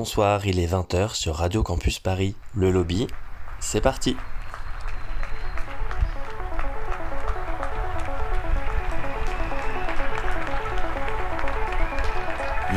bonsoir, il est 20h sur Radio Campus Paris. Le lobby, c'est parti.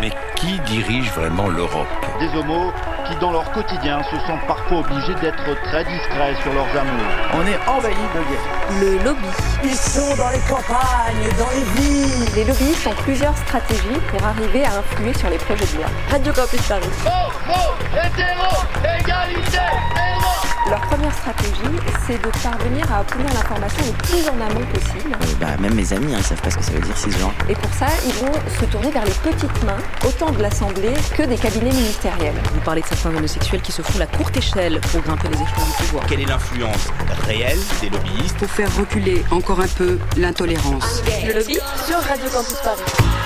Mais qui dirige vraiment l'Europe? Des homos qui, dans leur quotidien, se sentent parfois obligés d'être très discrets sur leurs amours. On est envahi de guerre. Le lobby. Ils sont dans les campagnes, dans les villes. Les lobbyistes ont plusieurs stratégies pour arriver à influer sur les projets de loi. Radio Campus Paris. Homo, hétéro, égalité, et droit Leur première stratégie, c'est de parvenir à obtenir l'information le plus en amont possible. Euh, bah, même mes amis, hein, ils savent pas ce que ça veut dire cisgenre. Et pour ça, ils vont se tourner vers les petites mains, autant de l'Assemblée que des cabinets ministériels. Vous parlez de certains homosexuels qui se font la courte échelle pour grimper les échelons du pouvoir. Quelle est l'influence réelle des lobbyistes Pour faire reculer encore un peu l'intolérance. Le lobby sur Radio Campus Paris.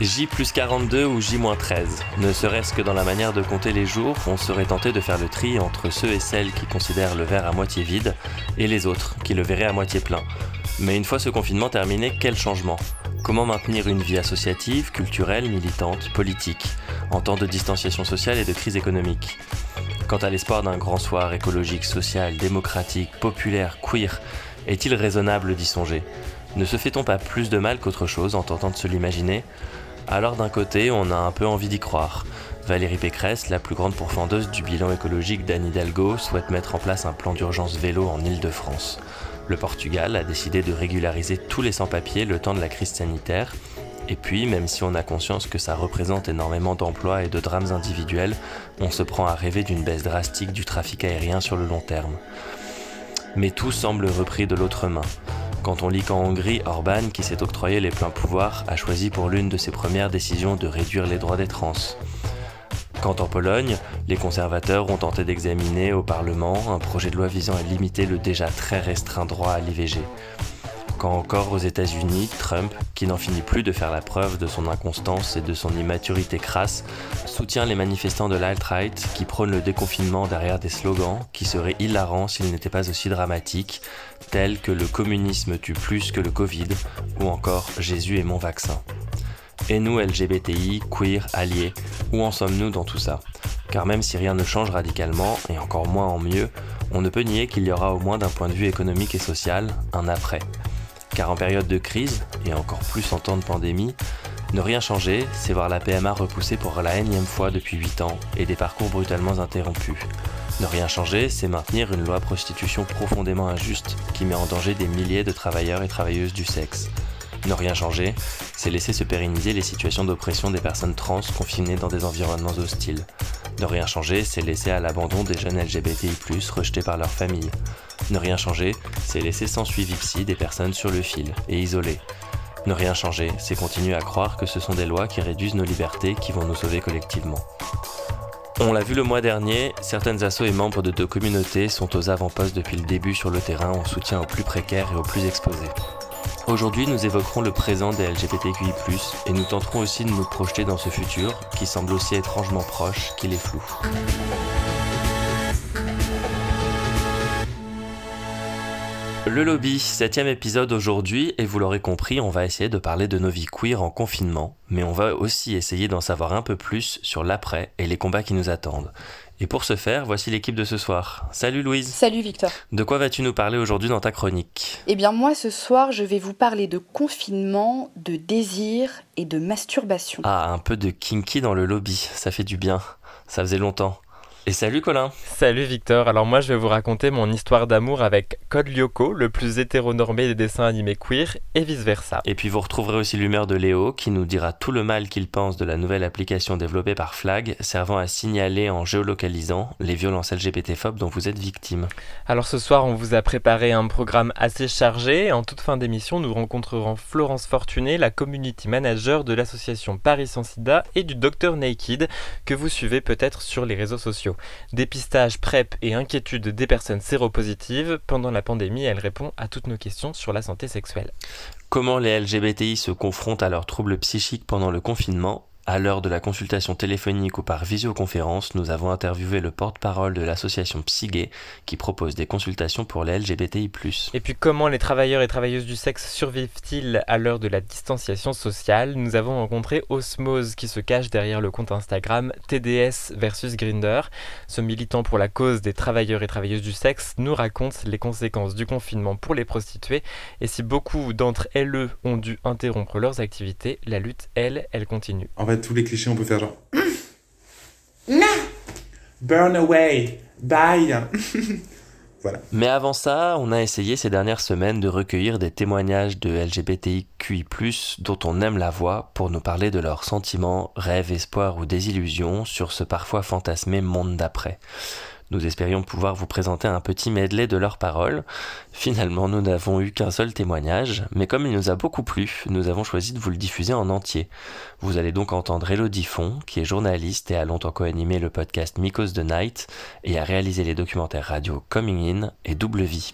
J plus 42 ou J moins 13. Ne serait-ce que dans la manière de compter les jours, on serait tenté de faire le tri entre ceux et celles qui considèrent le verre à moitié vide et les autres qui le verraient à moitié plein. Mais une fois ce confinement terminé, quel changement? Comment maintenir une vie associative, culturelle, militante, politique, en temps de distanciation sociale et de crise économique? Quant à l'espoir d'un grand soir écologique, social, démocratique, populaire, queer, est-il raisonnable d'y songer? Ne se fait-on pas plus de mal qu'autre chose en tentant de se l'imaginer? Alors d'un côté, on a un peu envie d'y croire. Valérie Pécresse, la plus grande pourfendeuse du bilan écologique d'Anne Hidalgo, souhaite mettre en place un plan d'urgence vélo en Île-de-France. Le Portugal a décidé de régulariser tous les sans-papiers le temps de la crise sanitaire. Et puis, même si on a conscience que ça représente énormément d'emplois et de drames individuels, on se prend à rêver d'une baisse drastique du trafic aérien sur le long terme. Mais tout semble repris de l'autre main. Quand on lit qu'en Hongrie, Orban, qui s'est octroyé les pleins pouvoirs, a choisi pour l'une de ses premières décisions de réduire les droits des trans. Quand en Pologne, les conservateurs ont tenté d'examiner au Parlement un projet de loi visant à limiter le déjà très restreint droit à l'IVG. Quand encore aux États-Unis, Trump, qui n'en finit plus de faire la preuve de son inconstance et de son immaturité crasse, soutient les manifestants de l'alt-right qui prônent le déconfinement derrière des slogans qui seraient hilarants s'ils n'étaient pas aussi dramatiques, tels que le communisme tue plus que le Covid ou encore Jésus est mon vaccin. Et nous, LGBTI, queer, alliés, où en sommes-nous dans tout ça? Car même si rien ne change radicalement, et encore moins en mieux, on ne peut nier qu'il y aura au moins d'un point de vue économique et social un après. Car en période de crise, et encore plus en temps de pandémie, ne rien changer, c'est voir la PMA repoussée pour la énième fois depuis 8 ans et des parcours brutalement interrompus. Ne rien changer, c'est maintenir une loi prostitution profondément injuste qui met en danger des milliers de travailleurs et travailleuses du sexe. Ne rien changer, c'est laisser se pérenniser les situations d'oppression des personnes trans confinées dans des environnements hostiles. Ne rien changer, c'est laisser à l'abandon des jeunes LGBTI+, rejetés par leur famille. Ne rien changer, c'est laisser sans suivi psy des personnes sur le fil et isolées. Ne rien changer, c'est continuer à croire que ce sont des lois qui réduisent nos libertés qui vont nous sauver collectivement. On l'a vu le mois dernier, certaines assos et membres de deux communautés sont aux avant-postes depuis le début sur le terrain en soutien aux plus précaires et aux plus exposés. Aujourd'hui, nous évoquerons le présent des LGBTQI+, et nous tenterons aussi de nous projeter dans ce futur qui semble aussi étrangement proche qu'il est flou. Le lobby, septième épisode aujourd'hui, et vous l'aurez compris, on va essayer de parler de nos vies queer en confinement, mais on va aussi essayer d'en savoir un peu plus sur l'après et les combats qui nous attendent. Et pour ce faire, voici l'équipe de ce soir. Salut Louise. Salut Victor. De quoi vas-tu nous parler aujourd'hui dans ta chronique? Eh bien moi ce soir je vais vous parler de confinement, de désir et de masturbation. Ah, un peu de kinky dans le lobby, ça fait du bien. Ça faisait longtemps. Et salut Colin Salut Victor, alors moi je vais vous raconter mon histoire d'amour avec Code Lyoko, le plus hétéronormé des dessins animés queer, et vice versa. Et puis vous retrouverez aussi l'humeur de Léo, qui nous dira tout le mal qu'il pense de la nouvelle application développée par Flag, servant à signaler en géolocalisant les violences LGBT-phobes dont vous êtes victime. Alors ce soir on vous a préparé un programme assez chargé, en toute fin d'émission nous rencontrerons Florence Fortuné, la community manager de l'association Paris Sans Sida et du Dr Naked, que vous suivez peut-être sur les réseaux sociaux. Dépistage, PrEP et inquiétude des personnes séropositives. Pendant la pandémie, elle répond à toutes nos questions sur la santé sexuelle. Comment les LGBTI se confrontent à leurs troubles psychiques pendant le confinement? À l'heure de la consultation téléphonique ou par visioconférence, nous avons interviewé le porte-parole de l'association Psygé qui propose des consultations pour les LGBTI+. Et puis comment les travailleurs et travailleuses du sexe survivent-ils à l'heure de la distanciation sociale? Nous avons rencontré Osmose qui se cache derrière le compte Instagram TDS versus Grinder. Ce militant pour la cause des travailleurs et travailleuses du sexe nous raconte les conséquences du confinement pour les prostituées et si beaucoup d'entre elles ont dû interrompre leurs activités, la lutte, elle, elle continue tous les clichés, on peut faire genre. Non Burn away Bye Voilà. Mais avant ça, on a essayé ces dernières semaines de recueillir des témoignages de LGBTIQI, dont on aime la voix, pour nous parler de leurs sentiments, rêves, espoirs ou désillusions sur ce parfois fantasmé monde d'après. Nous espérions pouvoir vous présenter un petit medley de leurs paroles. Finalement, nous n'avons eu qu'un seul témoignage, mais comme il nous a beaucoup plu, nous avons choisi de vous le diffuser en entier. Vous allez donc entendre Elodie Font, qui est journaliste et a longtemps co-animé le podcast Micos the Night et a réalisé les documentaires radio Coming In et Double Vie.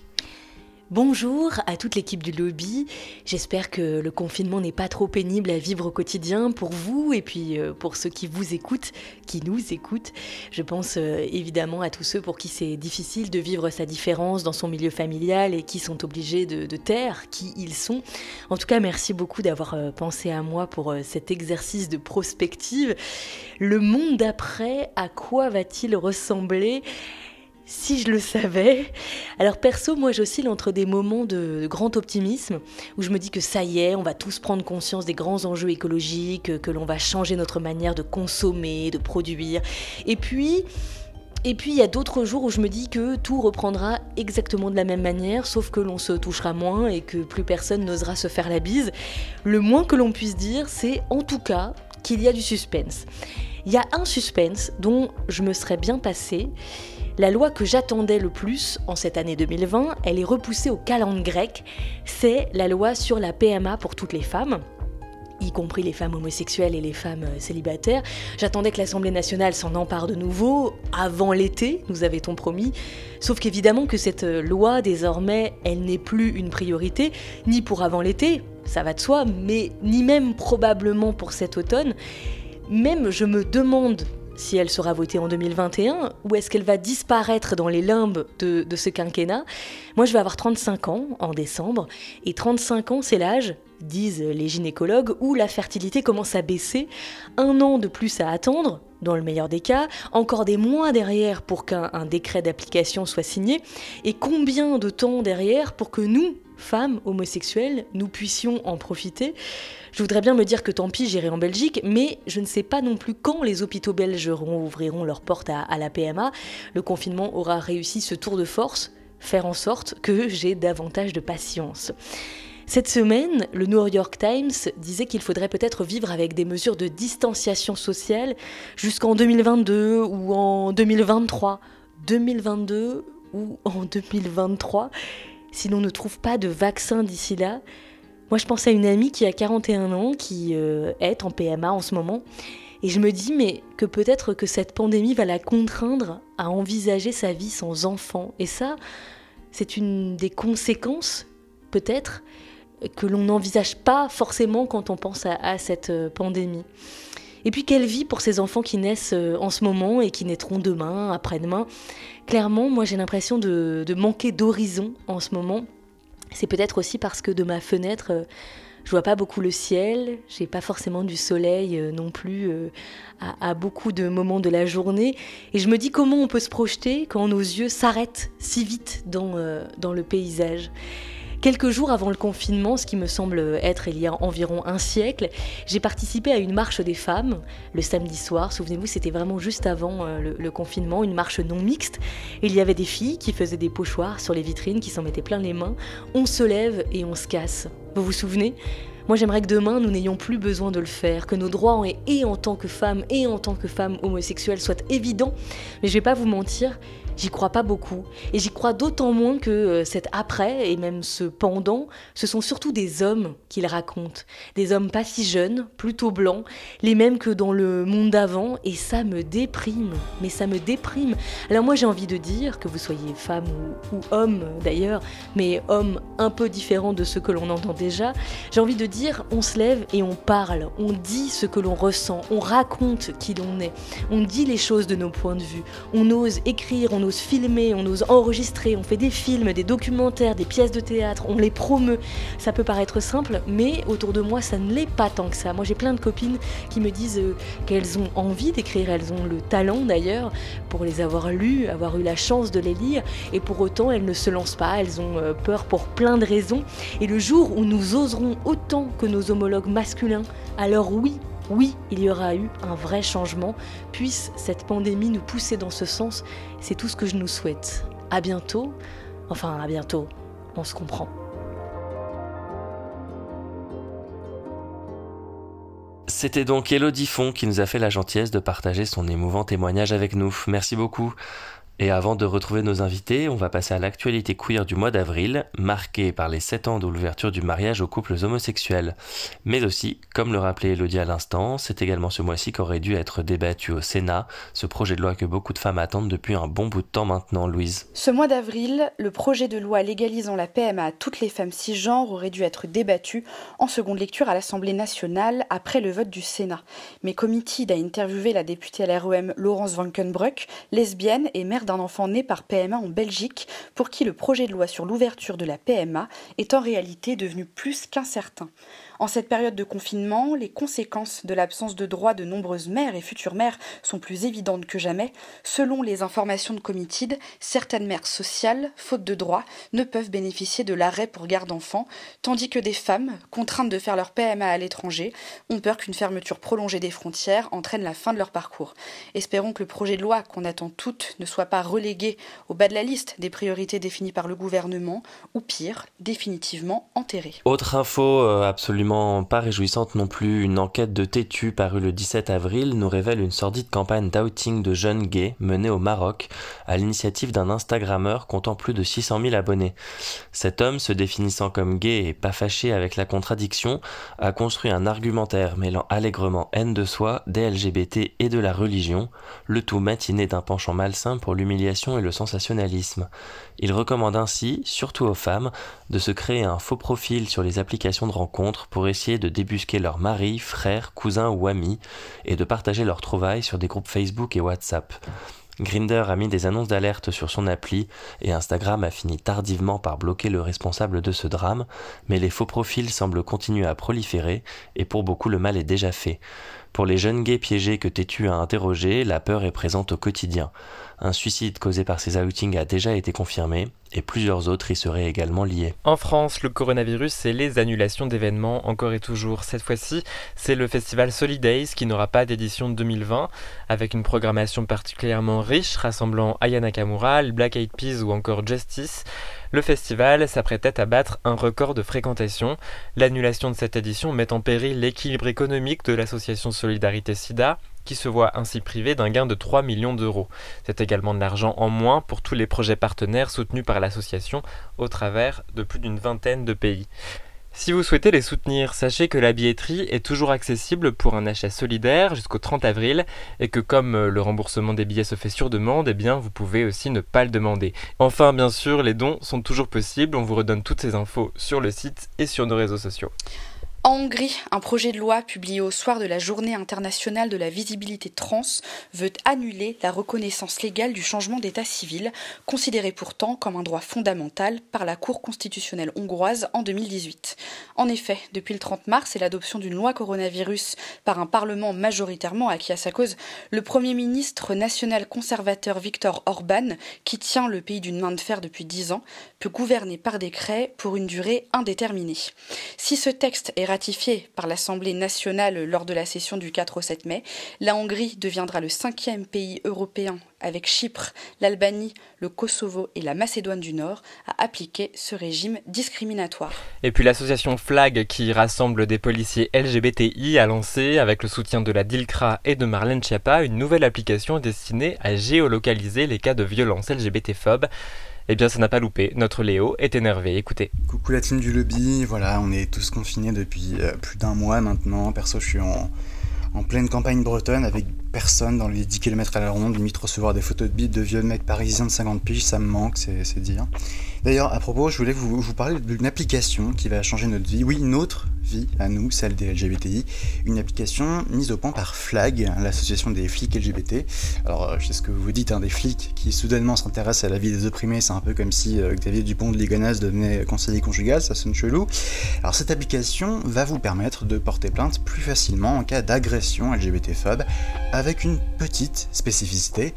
Bonjour à toute l'équipe du lobby. J'espère que le confinement n'est pas trop pénible à vivre au quotidien pour vous et puis euh, pour ceux qui vous écoutent, qui nous écoutent. Je pense euh, évidemment à tous ceux pour qui c'est difficile de vivre sa différence dans son milieu familial et qui sont obligés de, taire qui ils sont. En tout cas, merci beaucoup d'avoir euh, pensé à moi pour cet exercice de prospective. Le monde d'après, à quoi va-t-il ressembler? Si je le savais. Alors perso, moi j'oscille entre des moments de, grand optimisme, où je me dis que ça y est, on va tous prendre conscience des grands enjeux écologiques, que l'on va changer notre manière de consommer, de produire. Et puis... Et puis il y a d'autres jours où je me dis que tout reprendra exactement de la même manière, sauf que l'on se touchera moins et que plus personne n'osera se faire la bise. Le moins que l'on puisse dire, c'est en tout cas qu'il y a du suspense. Il y a un suspense dont je me serais bien passé, la loi que j'attendais le plus en cette année 2020, elle est repoussée au calendrier grec. C'est la loi sur la PMA pour toutes les femmes y compris les femmes homosexuelles et les femmes euh, célibataires. J'attendais que l'Assemblée nationale s'en empare de nouveau, avant l'été, nous avait-on promis. Sauf qu'évidemment que cette euh, loi, désormais, elle n'est plus une priorité, ni pour avant l'été, ça va de soi, mais ni même probablement pour cet automne. Même je me demande si elle sera votée en 2021 ou est-ce qu'elle va disparaître dans les limbes de, ce quinquennat? Moi, je vais avoir 35 ans en décembre et 35 ans, c'est l'âge, disent les gynécologues, où la fertilité commence à baisser. Un an de plus à attendre, dans le meilleur des cas, encore des mois derrière pour qu'un décret d'application soit signé, et combien de temps derrière pour que nous, femmes homosexuelles, nous puissions en profiter. Je voudrais bien me dire que tant pis, j'irai en Belgique, mais je ne sais pas non plus quand les hôpitaux belges ouvriront leurs portes à, à la PMA. Le confinement aura réussi ce tour de force, faire en sorte que j'ai davantage de patience. Cette semaine, le New York Times disait qu'il faudrait peut-être vivre avec des mesures de distanciation sociale jusqu'en 2022 ou en 2023. 2022 ou en 2023 si l'on ne trouve pas de vaccin d'ici là. Moi, je pense à une amie qui a 41 ans, qui euh, est en PMA en ce moment, et je me dis, mais que peut-être que cette pandémie va la contraindre à envisager sa vie sans enfant. Et ça, c'est une des conséquences, peut-être, que l'on n'envisage pas forcément quand on pense à cette euh, pandémie. Et puis quelle vie pour ces enfants qui naissent euh, en ce moment et qui naîtront demain, après-demain Clairement, moi j'ai l'impression de, manquer d'horizon en ce moment. C'est peut-être aussi parce que de ma fenêtre, euh, je vois pas beaucoup le ciel, j'ai pas forcément du soleil euh, non plus à, beaucoup de moments de la journée. Et je me dis comment on peut se projeter quand nos yeux s'arrêtent si vite dans, dans le paysage. Quelques jours avant le confinement, ce qui me semble être il y a environ un siècle, j'ai participé à une marche des femmes le samedi soir. Souvenez-vous, c'était vraiment juste avant euh, le, confinement, une marche non mixte. Il y avait des filles qui faisaient des pochoirs sur les vitrines, qui s'en mettaient plein les mains. On se lève et on se casse. Vous vous souvenez? Moi, j'aimerais que demain, nous n'ayons plus besoin de le faire, que nos droits, et en tant que femmes et en tant que femmes homosexuelles, soient évidents. Mais je vais pas vous mentir, J'y crois pas beaucoup. Et j'y crois d'autant moins que euh, cet après, et même ce pendant, ce sont surtout des hommes qu'il raconte. Des hommes pas si jeunes, plutôt blancs, les mêmes que dans le monde d'avant, et ça me déprime. Mais ça me déprime. Alors moi j'ai envie de dire, que vous soyez femme ou, homme d'ailleurs, mais homme un peu différent de ce que l'on entend déjà, j'ai envie de dire, on se lève et on parle, on dit ce que l'on ressent, on raconte qui l'on est, on dit les choses de nos points de vue, on ose écrire, ose filmer, on ose enregistrer, on fait des films, des documentaires, des pièces de théâtre, on les promeut. Ça peut paraître simple, mais autour de moi, ça ne l'est pas tant que ça. Moi, j'ai plein de copines qui me disent euh, qu'elles ont envie d'écrire, elles ont le talent d'ailleurs pour les avoir lus, avoir eu la chance de les lire, et pour autant, elles ne se lancent pas, elles ont euh, peur pour plein de raisons. Et le jour où nous oserons autant que nos homologues masculins, alors oui, oui, il y aura eu un vrai changement. Puisse cette pandémie nous pousser dans ce sens, c'est tout ce que je nous souhaite. À bientôt. Enfin, à bientôt. On se comprend. C'était donc Elodie Font qui nous a fait la gentillesse de partager son émouvant témoignage avec nous. Merci beaucoup. Et avant de retrouver nos invités, on va passer à l'actualité queer du mois d'avril, marquée par les 7 ans de l'ouverture du mariage aux couples homosexuels. Mais aussi, comme le rappelait Elodie à l'instant, c'est également ce mois-ci qu'aurait dû être débattu au Sénat, ce projet de loi que beaucoup de femmes attendent depuis un bon bout de temps maintenant, Louise. Ce mois d'avril, le projet de loi légalisant la PMA à toutes les femmes cisgenres aurait dû être débattu en seconde lecture à l'Assemblée nationale après le vote du Sénat. Mais Committee a interviewé la députée à l'REM Laurence Vankenbruck, lesbienne et mère d'un enfant né par PMA en Belgique, pour qui le projet de loi sur l'ouverture de la PMA est en réalité devenu plus qu'incertain. En cette période de confinement, les conséquences de l'absence de droits de nombreuses mères et futures mères sont plus évidentes que jamais. Selon les informations de Committed, certaines mères sociales, faute de droits, ne peuvent bénéficier de l'arrêt pour garde d'enfants, tandis que des femmes, contraintes de faire leur PMA à l'étranger, ont peur qu'une fermeture prolongée des frontières entraîne la fin de leur parcours. Espérons que le projet de loi qu'on attend toutes ne soit pas relégué au bas de la liste des priorités définies par le gouvernement, ou pire, définitivement enterré. Autre info euh, pas réjouissante non plus, une enquête de Tétu parue le 17 avril nous révèle une sordide campagne d'outing de jeunes gays menée au Maroc à l'initiative d'un Instagrammeur comptant plus de 600 000 abonnés. Cet homme, se définissant comme gay et pas fâché avec la contradiction, a construit un argumentaire mêlant allègrement haine de soi, des LGBT et de la religion, le tout matiné d'un penchant malsain pour l'humiliation et le sensationnalisme. Il recommande ainsi, surtout aux femmes, de se créer un faux profil sur les applications de rencontres pour essayer de débusquer leurs maris, frères, cousins ou amis et de partager leurs trouvailles sur des groupes Facebook et WhatsApp. Grinder a mis des annonces d'alerte sur son appli et Instagram a fini tardivement par bloquer le responsable de ce drame, mais les faux profils semblent continuer à proliférer et pour beaucoup le mal est déjà fait. Pour les jeunes gays piégés que Tétu a interrogés, la peur est présente au quotidien. Un suicide causé par ces outings a déjà été confirmé et plusieurs autres y seraient également liés. En France, le coronavirus, c'est les annulations d'événements encore et toujours. Cette fois-ci, c'est le festival Solidays qui n'aura pas d'édition 2020, avec une programmation particulièrement riche rassemblant Aya Nakamura, Black Eyed Peas ou encore Justice. Le festival s'apprêtait à battre un record de fréquentation. L'annulation de cette édition met en péril l'équilibre économique de l'association Solidarité SIDA, qui se voit ainsi privé d'un gain de 3 millions d'euros. C'est également de l'argent en moins pour tous les projets partenaires soutenus par l'association au travers de plus d'une vingtaine de pays. Si vous souhaitez les soutenir, sachez que la billetterie est toujours accessible pour un achat solidaire jusqu'au 30 avril et que comme euh, le remboursement des billets se fait sur demande, eh bien vous pouvez aussi ne pas le demander. Enfin, bien sûr, les dons sont toujours possibles, on vous redonne toutes ces infos sur le site et sur nos réseaux sociaux. En Hongrie, un projet de loi publié au soir de la Journée internationale de la visibilité trans veut annuler la reconnaissance légale du changement d'état civil, considéré pourtant comme un droit fondamental par la Cour constitutionnelle hongroise en 2018. En effet, depuis le 30 mars et l'adoption d'une loi coronavirus par un Parlement majoritairement acquis à sa cause, le Premier ministre national conservateur Viktor Orban, qui tient le pays d'une main de fer depuis dix ans, peut gouverner par décret pour une durée indéterminée. Si ce texte est ratifié par l'Assemblée nationale lors de la session du 4 au 7 mai, la Hongrie deviendra le cinquième pays européen avec Chypre, l'Albanie, le Kosovo et la Macédoine du Nord à appliquer ce régime discriminatoire. Et puis l'association FLAG qui rassemble des policiers LGBTI a lancé, avec le soutien de la DILCRA et de Marlène Schiappa, une nouvelle application destinée à géolocaliser les cas de violence LGBT-phobes. Eh bien, ça n'a pas loupé. Notre Léo est énervé. Écoutez. Coucou la team du lobby. Voilà, on est tous confinés depuis euh, plus d'un mois maintenant. Perso, je suis en, en pleine campagne bretonne avec personne dans les 10 km à la ronde, limite recevoir des photos de bites de vieux mecs parisiens de 50 piges, ça me manque, c'est dire. D'ailleurs, à propos, je voulais vous, parler d'une application qui va changer notre vie, oui, notre vie à nous, celle des LGBTI, une application mise au point par FLAG, l'association des flics LGBT. Alors, euh, je sais ce que vous dites, hein, des flics qui soudainement s'intéressent à la vie des opprimés, c'est un peu comme si euh, Xavier Dupont de Ligonnès devenait conseiller conjugal, ça sonne chelou. Alors, cette application va vous permettre de porter plainte plus facilement en cas d'agression LGBT-phobe avec une petite spécificité.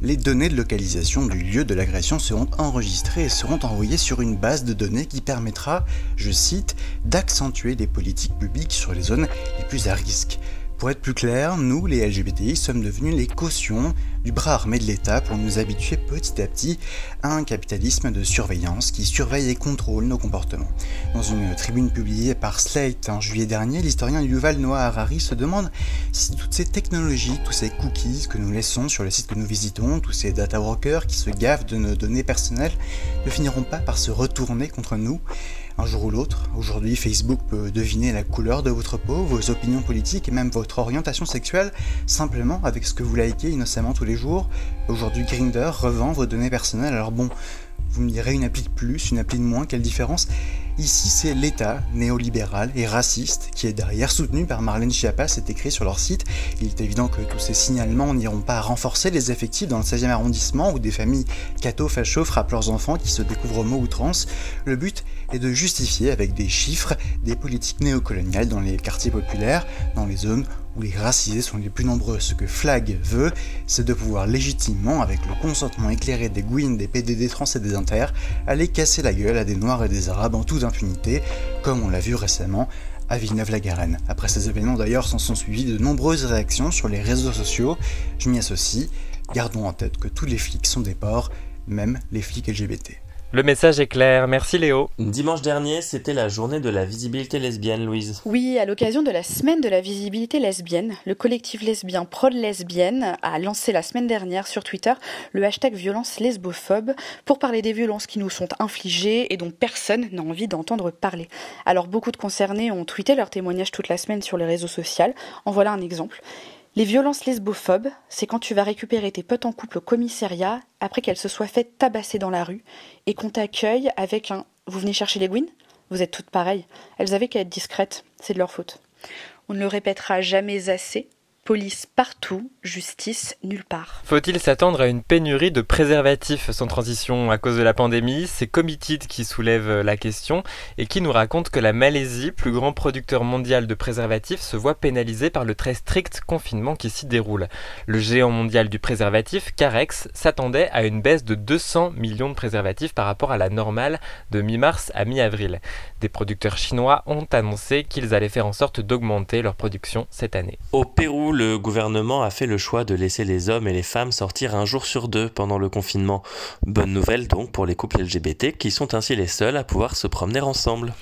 Les données de localisation du lieu de l'agression seront enregistrées et seront envoyées sur une base de données qui permettra, je cite, d'accentuer les politiques publiques sur les zones les plus à risque. Pour être plus clair, nous, les LGBTI, sommes devenus les cautions du bras armé de l'État pour nous habituer petit à petit à un capitalisme de surveillance qui surveille et contrôle nos comportements. Dans une tribune publiée par Slate en juillet dernier, l'historien Yuval Noah Harari se demande si toutes ces technologies, tous ces cookies que nous laissons sur les sites que nous visitons, tous ces data brokers qui se gavent de nos données personnelles, ne finiront pas par se retourner contre nous un jour ou l'autre. Aujourd'hui, Facebook peut deviner la couleur de votre peau, vos opinions politiques et même votre orientation sexuelle simplement avec ce que vous likez innocemment tous les jours. Aujourd'hui, Grinder revend vos données personnelles. Alors bon, vous me direz une appli de plus, une appli de moins, quelle différence? Ici, c'est l'État néolibéral et raciste qui est derrière, soutenu par Marlène Schiappa, c'est écrit sur leur site. Il est évident que tous ces signalements n'iront pas renforcer les effectifs dans le 16e arrondissement où des familles catho-facho frappent leurs enfants qui se découvrent homo ou trans. Le but est de justifier avec des chiffres des politiques néocoloniales dans les quartiers populaires, dans les zones où les racisés sont les plus nombreux. Ce que Flag veut, c'est de pouvoir légitimement, avec le consentement éclairé des Gwyn, des PDD trans et des Inter, aller casser la gueule à des Noirs et des Arabes en toute impunité, comme on l'a vu récemment à Villeneuve-la-Garenne. Après ces événements d'ailleurs, s'en sont suivis de nombreuses réactions sur les réseaux sociaux. Je m'y associe. Gardons en tête que tous les flics sont des porcs, même les flics LGBT. Le message est clair, merci Léo. Dimanche dernier, c'était la journée de la visibilité lesbienne, Louise. Oui, à l'occasion de la semaine de la visibilité lesbienne, le collectif lesbien Prod Lesbienne a lancé la semaine dernière sur Twitter le hashtag violence lesbophobe pour parler des violences qui nous sont infligées et dont personne n'a envie d'entendre parler. Alors beaucoup de concernés ont tweeté leur témoignage toute la semaine sur les réseaux sociaux. En voilà un exemple. Les violences lesbophobes, c'est quand tu vas récupérer tes potes en couple au commissariat après qu'elles se soient faites tabasser dans la rue et qu'on t'accueille avec un Vous venez chercher les Gwyn Vous êtes toutes pareilles. Elles avaient qu'à être discrètes, c'est de leur faute. On ne le répétera jamais assez, Police partout, justice nulle part. Faut-il s'attendre à une pénurie de préservatifs sans transition à cause de la pandémie? C'est Committed qui soulève la question et qui nous raconte que la Malaisie, plus grand producteur mondial de préservatifs, se voit pénalisée par le très strict confinement qui s'y déroule. Le géant mondial du préservatif, Carex, s'attendait à une baisse de 200 millions de préservatifs par rapport à la normale de mi-mars à mi-avril. Des producteurs chinois ont annoncé qu'ils allaient faire en sorte d'augmenter leur production cette année. Au Pérou, le gouvernement a fait le choix de laisser les hommes et les femmes sortir un jour sur deux pendant le confinement. Bonne nouvelle donc pour les couples LGBT qui sont ainsi les seuls à pouvoir se promener ensemble.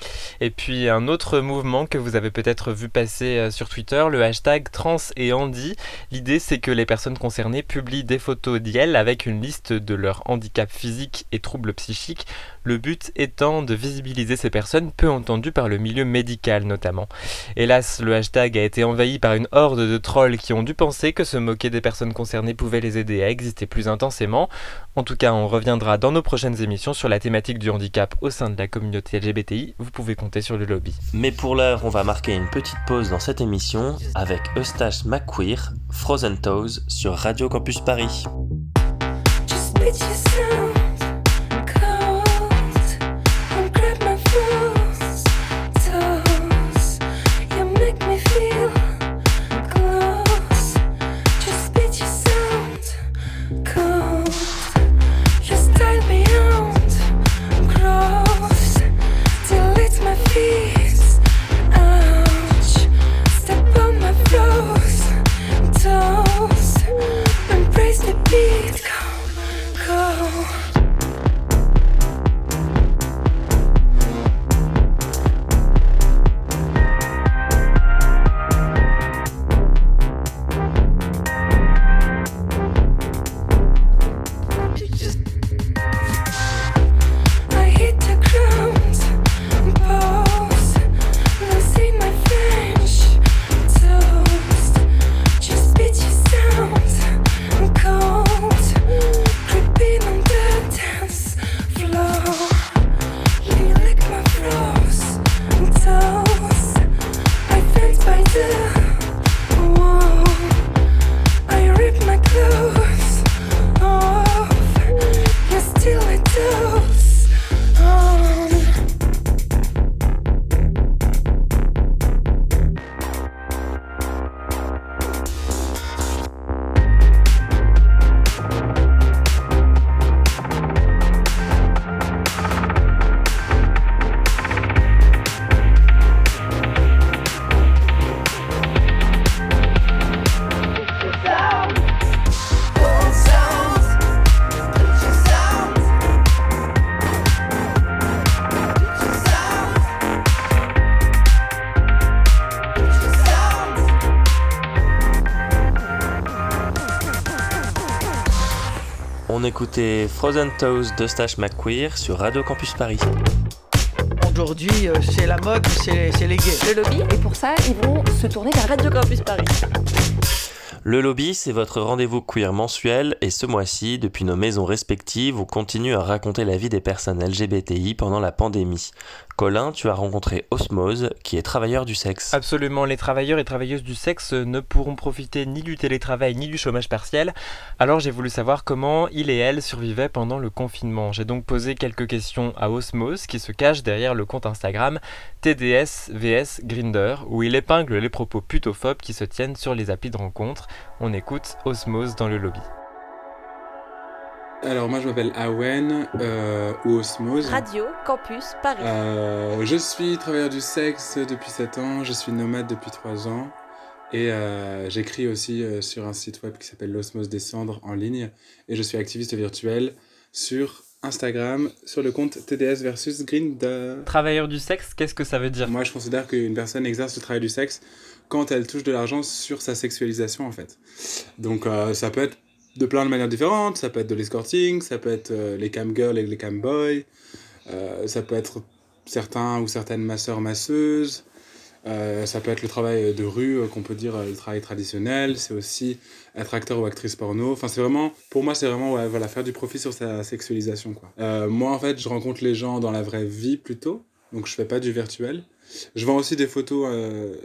Et puis un autre mouvement que vous avez peut-être vu passer euh, sur Twitter, le hashtag trans et Andy. L'idée c'est que les personnes concernées publient des photos d'elles avec une liste de leurs handicaps physiques et troubles psychiques, le but étant de visibiliser ces personnes peu entendues par le milieu médical notamment. Hélas, le hashtag a été envahi par une horde de trolls qui ont dû penser que se moquer des personnes concernées pouvait les aider à exister plus intensément. En tout cas, on reviendra dans nos prochaines émissions sur la thématique du handicap au sein de la communauté LGBTI. Vous pouvez compter sur le lobby. Mais pour l'heure, on va marquer une petite pause dans cette émission avec Eustache McQueer, Frozen Toes sur Radio Campus Paris. On écoutait Frozen Toes de Stash McQueer sur Radio Campus Paris. Aujourd'hui, euh, c'est la mode, c'est les gays. Le lobby, et pour ça, ils vont se tourner vers Radio Campus Paris. Le lobby, c'est votre rendez-vous queer mensuel et ce mois-ci, depuis nos maisons respectives, on continue à raconter la vie des personnes LGBTI pendant la pandémie. Colin, tu as rencontré Osmose, qui est travailleur du sexe. Absolument, les travailleurs et travailleuses du sexe ne pourront profiter ni du télétravail ni du chômage partiel. Alors j'ai voulu savoir comment il et elle survivaient pendant le confinement. J'ai donc posé quelques questions à Osmose, qui se cache derrière le compte Instagram TDS VS Grinder, où il épingle les propos putophobes qui se tiennent sur les applis de rencontre. On écoute Osmose dans le lobby. Alors moi je m'appelle Awen euh, ou Osmose. Radio Campus Paris. Euh, je suis travailleur du sexe depuis 7 ans, je suis nomade depuis 3 ans et euh, j'écris aussi euh, sur un site web qui s'appelle l'Osmose des cendres en ligne et je suis activiste virtuel sur Instagram sur le compte TDS versus Grindr. Travailleur du sexe, qu'est-ce que ça veut dire? Moi je considère qu'une personne exerce le travail du sexe quand elle touche de l'argent sur sa sexualisation en fait. Donc euh, ça peut être de plein de manières différentes. Ça peut être de l'escorting, ça peut être euh, les cam girls et les cam boys, euh, ça peut être certains ou certaines masseurs masseuses, euh, ça peut être le travail de rue qu'on peut dire le travail traditionnel, c'est aussi être acteur ou actrice porno. Enfin, c'est vraiment, pour moi, c'est vraiment ouais, voilà, faire du profit sur sa sexualisation. Quoi. moi, en fait, je rencontre les gens dans la vraie vie plutôt, donc je fais pas du virtuel. Je vends aussi des photos,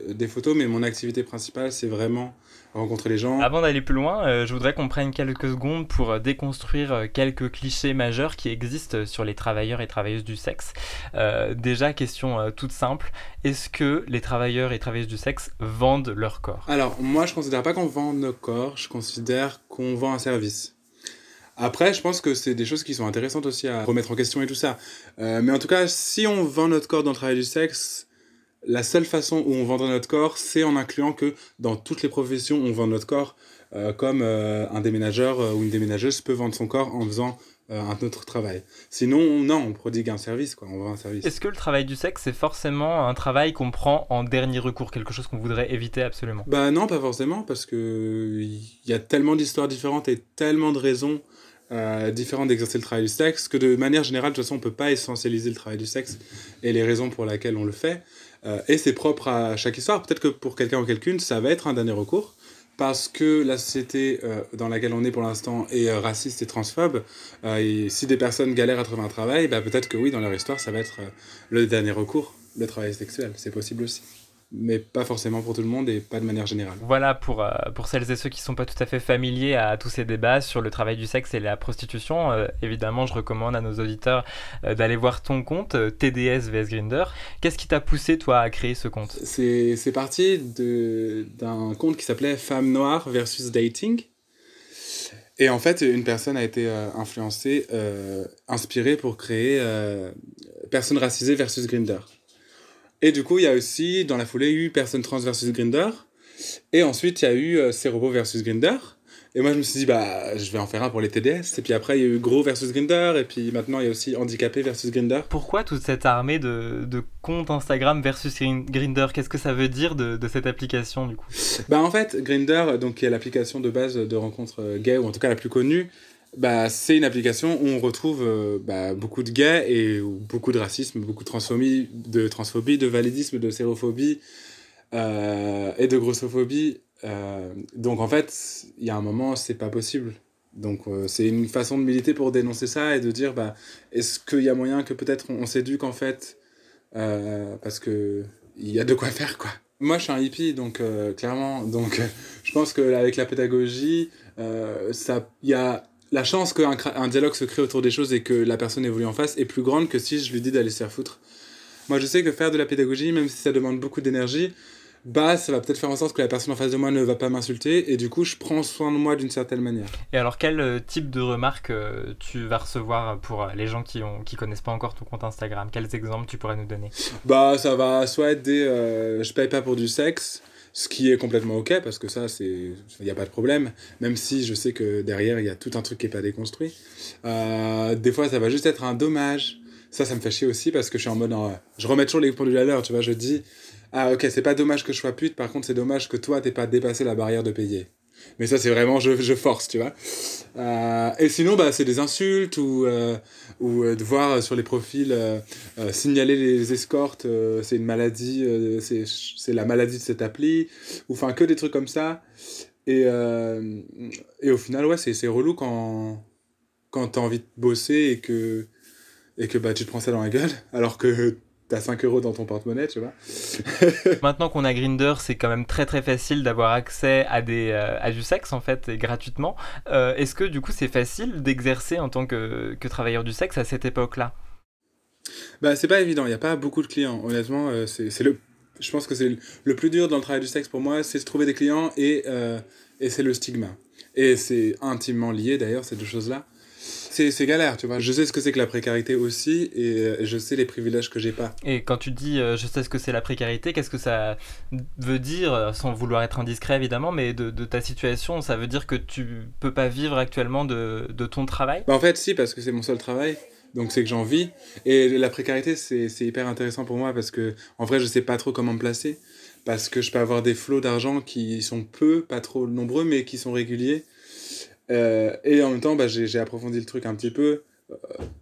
des photos, mais mon activité principale, c'est vraiment rencontrer les gens. Avant d'aller plus loin, euh, je voudrais qu'on prenne quelques secondes pour euh, déconstruire euh, quelques clichés majeurs qui existent sur les travailleurs et travailleuses du sexe. Euh, déjà, question euh, toute simple, est-ce que les travailleurs et travailleuses du sexe vendent leur corps? Alors, moi, je considère pas qu'on vend nos corps, je considère qu'on vend un service. Après, je pense que c'est des choses qui sont intéressantes aussi à remettre en question et tout ça. Mais en tout cas, si on vend notre corps dans le travail du sexe, la seule façon où on vendrait notre corps, c'est en incluant que dans toutes les professions, on vend notre corps, euh, comme euh, un déménageur euh, ou une déménageuse peut vendre son corps en faisant un autre travail. Sinon, non, on prodigue un service, quoi, on vend un service. Est-ce que le travail du sexe, c'est forcément un travail qu'on prend en dernier recours, quelque chose qu'on voudrait éviter absolument? Bah non, pas forcément, parce que il y a tellement d'histoires différentes et tellement de raisons euh, différentes d'exercer le travail du sexe que de manière générale, de toute façon, on peut pas essentialiser le travail du sexe et les raisons pour lesquelles on le fait. Euh, et c'est propre à chaque histoire. Peut-être que pour quelqu'un ou quelqu'une, ça va être un dernier recours parce que la société euh, dans laquelle on est pour l'instant est euh, raciste et transphobe. Et si des personnes galèrent à trouver un travail, bah, peut-être que oui, dans leur histoire, ça va être le dernier recours, le travail sexuel. C'est possible aussi. Mais pas forcément pour tout le monde et pas de manière générale. Voilà pour, euh, pour celles et ceux qui ne sont pas tout à fait familiers à tous ces débats sur le travail du sexe et la prostitution. euh, évidemment, je recommande à nos auditeurs euh, d'aller voir ton compte, TDS vs Grinder. Qu'est-ce qui t'a poussé, toi, à créer ce compte? C'est parti d'un compte qui s'appelait Femmes Noires versus Dating. Et en fait, une personne a été influencée, inspirée pour créer Personnes racisées versus Grinder. Et du coup, il y a aussi, dans la foulée, eu Personnes trans versus Grinder. Et ensuite, il y a eu euh, versus Grinder. Et moi, je me suis dit, bah, je vais en faire un pour les TDS. Et puis après, il y a eu Gros versus Grinder. Et puis maintenant, il y a aussi Handicapé versus Grinder. Pourquoi toute cette armée de, de comptes Instagram versus Grin- Grinder Qu'est-ce que ça veut dire de, de cette application, du coup? Bah en fait, Grinder, donc qui est l'application de base de rencontres euh, gays ou en tout cas la plus connue, bah c'est une application où on retrouve euh, bah, beaucoup de gays et beaucoup de racisme, beaucoup de transphobie, de transphobie, de validisme, de sérophobie euh, et de grossophobie. Euh, donc en fait, il y a un moment, c'est pas possible. Donc c'est une façon de militer pour dénoncer ça et de dire bah est-ce qu'il y a moyen que peut-être on, on s'éduque en fait parce que il y a de quoi faire quoi. Moi je suis un hippie donc clairement donc je pense que avec la pédagogie il y a la chance qu'un un dialogue se crée autour des choses et que la personne évolue en face est plus grande que si je lui dis d'aller se faire foutre. Moi je sais que faire de la pédagogie même si ça demande beaucoup d'énergie bah ça va peut-être faire en sorte que la personne en face de moi ne va pas m'insulter et du coup je prends soin de moi d'une certaine manière. Et alors, quel euh, type de remarques euh, tu vas recevoir pour euh, les gens qui ont qui connaissent pas encore ton compte Instagram? Quels exemples tu pourrais nous donner? Bah, ça va soit être des euh, je paye pas pour du sexe, ce qui est complètement ok parce que ça, il n'y a pas de problème, même si je sais que derrière il y a tout un truc qui est pas déconstruit. Euh, des fois, ça va juste être un dommage. Ça, ça me fait chier aussi parce que je suis en mode. euh, je remets toujours les pendules à l'heure, tu vois. Je dis, ah ok, c'est pas dommage que je sois pute, par contre, c'est dommage que toi, t'aies pas dépassé la barrière de payer. Mais ça, c'est vraiment, je, je, force, tu vois. Euh, et sinon, bah, c'est des insultes ou, euh, ou de voir sur les profils signaler les escortes, c'est une maladie, c'est la maladie de cette appli, ou enfin que des trucs comme ça. Et, et au final, ouais, c'est relou quand, quand tu as envie de bosser et que, et que bah, tu te prends ça dans la gueule, alors que t'as 5 euros dans ton porte-monnaie, tu vois. Maintenant qu'on a Grinder, c'est quand même très très facile d'avoir accès à, des, euh, à du sexe en fait, et gratuitement. Euh, est-ce que du coup c'est facile d'exercer en tant que, que, travailleur du sexe à cette époque-là? Bah c'est pas évident, il n'y a pas beaucoup de clients. Honnêtement, euh, c'est le... je pense que c'est le plus dur dans le travail du sexe pour moi, c'est de trouver des clients et, et c'est le stigma. Et c'est intimement lié d'ailleurs, ces deux choses-là c'est galère, tu vois. Je sais ce que c'est que la précarité aussi et euh, je sais les privilèges que j'ai pas. Et quand tu dis euh, je sais ce que c'est la précarité, qu'est-ce que ça veut dire, euh, sans vouloir être indiscret évidemment, mais de, ta situation, ça veut dire que tu peux pas vivre actuellement de, ton travail? Bah En fait, si, parce que c'est mon seul travail. Donc c'est que j'en vis. Et la précarité, c'est hyper intéressant pour moi parce que en vrai, je sais pas trop comment me placer. Parce que je peux avoir des flots d'argent qui sont peu, pas trop nombreux, mais qui sont réguliers euh, et en même temps, bah, j'ai approfondi le truc un petit peu. Euh,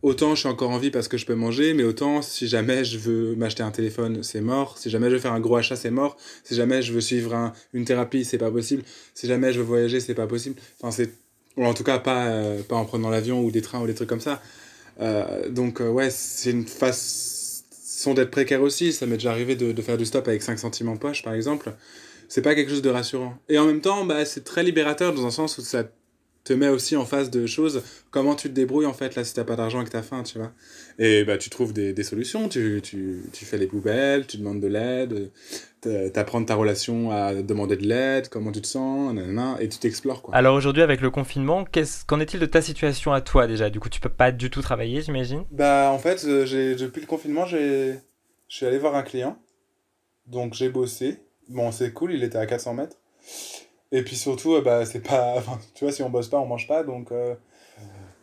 autant je suis encore en vie parce que je peux manger, mais autant si jamais je veux m'acheter un téléphone, c'est mort. Si jamais je veux faire un gros achat, c'est mort. Si jamais je veux suivre une thérapie, c'est pas possible. Si jamais je veux voyager, c'est pas possible. Enfin, c'est ou en tout cas pas, euh, pas en prenant l'avion ou des trains ou des trucs comme ça. donc ouais, c'est une façon d'être précaire aussi. Ça m'est déjà arrivé de, de, faire du stop avec 5 centimes en poche, par exemple. C'est pas quelque chose de rassurant. Et en même temps, bah, c'est très libérateur dans un sens où ça te met aussi en face de choses. Comment tu te débrouilles en fait là si t'as pas d'argent et que t'as faim, tu vois? Et bah tu trouves des, des solutions, tu, tu, tu, fais les poubelles, tu demandes de l'aide, t'apprends ta relation à demander de l'aide, comment tu te sens, nanana, et tu t'explores quoi. Alors aujourd'hui avec le confinement, qu'en est-il de ta situation à toi déjà? Du coup tu peux pas du tout travailler j'imagine? Bah en fait euh, j'ai depuis le confinement j'ai je suis allé voir un client, donc j'ai bossé. Bon c'est cool, il était à 400 mètres. Et puis surtout, euh, bah, c'est pas. Tu vois, si on bosse pas, on mange pas. Donc, euh,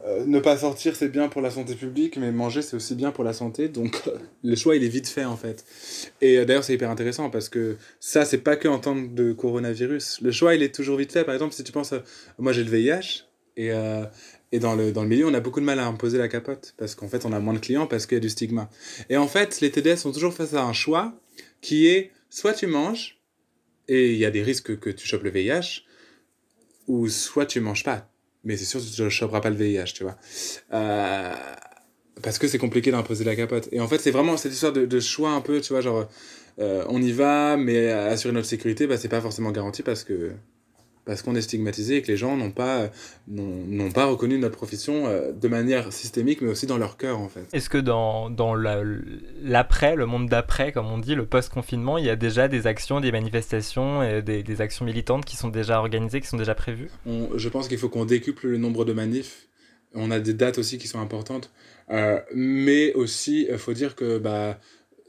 euh, ne pas sortir, c'est bien pour la santé publique, mais manger, c'est aussi bien pour la santé. Donc, le choix, il est vite fait, en fait. Et d'ailleurs, c'est hyper intéressant parce que ça, c'est pas que en temps de coronavirus. Le choix, il est toujours vite fait. Par exemple, si tu penses. moi, j'ai le VIH. Et, et dans, le, dans le milieu, on a beaucoup de mal à imposer la capote. Parce qu'en fait, on a moins de clients parce qu'il y a du stigma. Et en fait, les TDS sont toujours face à un choix qui est soit tu manges et il y a des risques que tu chopes le VIH, ou soit tu manges pas, mais c'est sûr que tu ne choperas pas le VIH, tu vois. Euh, parce que c'est compliqué d'imposer la capote. Et en fait, c'est vraiment cette histoire de, choix un peu, tu vois, genre, euh, on y va, mais assurer notre sécurité, bah, c'est pas forcément garanti parce que parce qu'on est stigmatisé et que les gens n'ont pas, n'ont pas reconnu notre profession euh, de manière systémique, mais aussi dans leur cœur, en fait. Est-ce que dans, dans l'après, le monde d'après, comme on dit, le post-confinement, il y a déjà des actions, des manifestations, et des, des, actions militantes qui sont déjà organisées, qui sont déjà prévues? Je pense qu'il faut qu'on décuple le nombre de manifs. On a des dates aussi qui sont importantes. Euh, mais aussi, il faut dire que... Bah,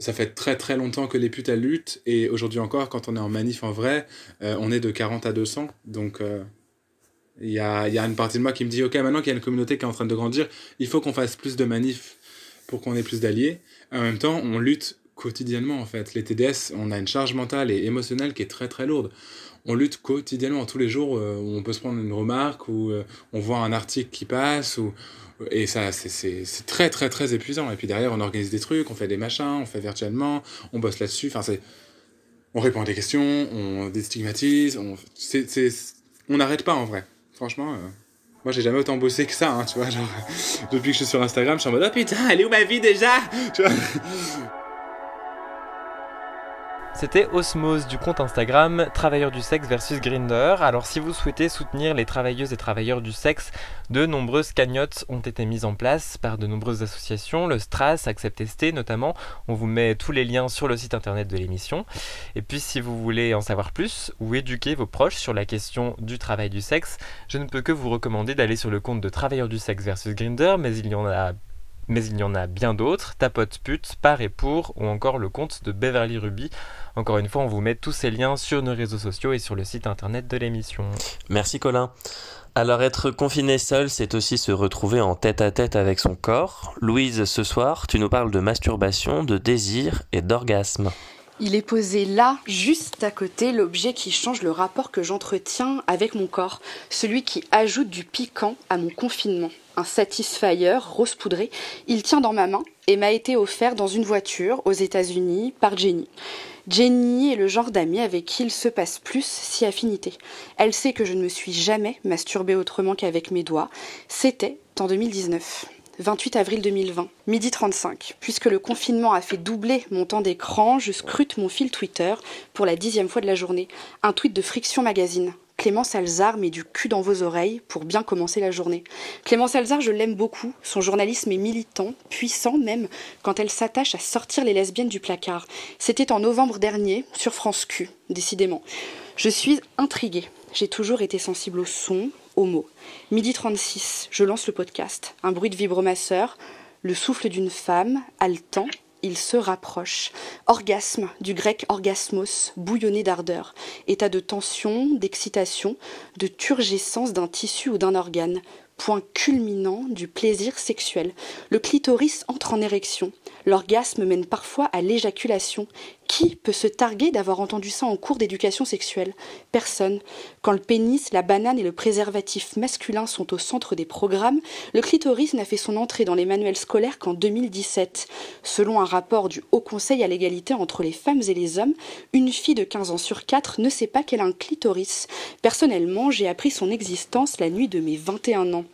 ça fait très très longtemps que les putes elles luttent. Et aujourd'hui encore quand on est en manif en vrai euh, on est de 40 à 200 donc euh, il y, a, une partie de moi qui me dit ok maintenant qu'il y a une communauté qui est en train de grandir il faut qu'on fasse plus de manifs pour qu'on ait plus d'alliés. En même temps on lutte quotidiennement en fait. Les TDS on a une charge mentale et émotionnelle qui est très très lourde. On lutte quotidiennement tous les jours euh, on peut se prendre une remarque ou on voit un article qui passe ou et ça, c'est très, très, très épuisant. Et puis derrière, on organise des trucs, on fait des machins, on fait virtuellement, on bosse là-dessus. Enfin, c'est. On répond à des questions, on déstigmatise, on. On n'arrête pas en vrai. Franchement. Euh, moi, j'ai jamais autant bossé que ça, hein, tu vois. Genre, depuis que je suis sur Instagram, je suis en mode, oh putain, elle est où ma vie déjà? Tu vois? C'était Osmose du compte Instagram Travailleurs du sexe versus Grinder. Alors si vous souhaitez soutenir les travailleuses et travailleurs du sexe, de nombreuses cagnottes ont été mises en place par de nombreuses associations, le Stras, Accept ST notamment. On vous met tous les liens sur le site internet de l'émission. Et puis si vous voulez en savoir plus ou éduquer vos proches sur la question du travail du sexe, je ne peux que vous recommander d'aller sur le compte de Travailleurs du sexe versus Grinder, mais il y en a mais il y en a bien d'autres, Tapote Pute, Par et Pour, ou encore le compte de Beverly Ruby. Encore une fois, on vous met tous ces liens sur nos réseaux sociaux et sur le site internet de l'émission. Merci Colin. Alors être confiné seul, c'est aussi se retrouver en tête à tête avec son corps. Louise, ce soir, tu nous parles de masturbation, de désir et d'orgasme. Il est posé là, juste à côté, l'objet qui change le rapport que j'entretiens avec mon corps, celui qui ajoute du piquant à mon confinement. Un Satisfyer rose poudré, il tient dans ma main et m'a été offert dans une voiture aux États-Unis par Jenny. Jenny est le genre d'amie avec qui il se passe plus si affinité. Elle sait que je ne me suis jamais masturbée autrement qu'avec mes doigts. C'était en 2019. 28 avril 2020, midi 35. Puisque le confinement a fait doubler mon temps d'écran, je scrute mon fil Twitter pour la dixième fois de la journée. Un tweet de Friction Magazine. Clémence Alzard met du cul dans vos oreilles pour bien commencer la journée. Clémence Alzard, je l'aime beaucoup. Son journalisme est militant, puissant même, quand elle s'attache à sortir les lesbiennes du placard. C'était en novembre dernier, sur France Q, décidément. Je suis intriguée. J'ai toujours été sensible au son, aux mots. Midi 36, je lance le podcast. Un bruit de vibromasseur, le souffle d'une femme, haletant, il se rapproche. Orgasme, du grec orgasmos, bouillonner d'ardeur. État de tension, d'excitation, de turgescence d'un tissu ou d'un organe. Point culminant du plaisir sexuel. Le clitoris entre en érection. L'orgasme mène parfois à l'éjaculation. Qui peut se targuer d'avoir entendu ça en cours d'éducation sexuelle? Personne. Quand le pénis, la banane et le préservatif masculin sont au centre des programmes, le clitoris n'a fait son entrée dans les manuels scolaires qu'en 2017. Selon un rapport du Haut Conseil à l'égalité entre les femmes et les hommes, une fille de 15 ans sur 4 ne sait pas qu'elle a un clitoris. Personnellement, j'ai appris son existence la nuit de mes 21 ans.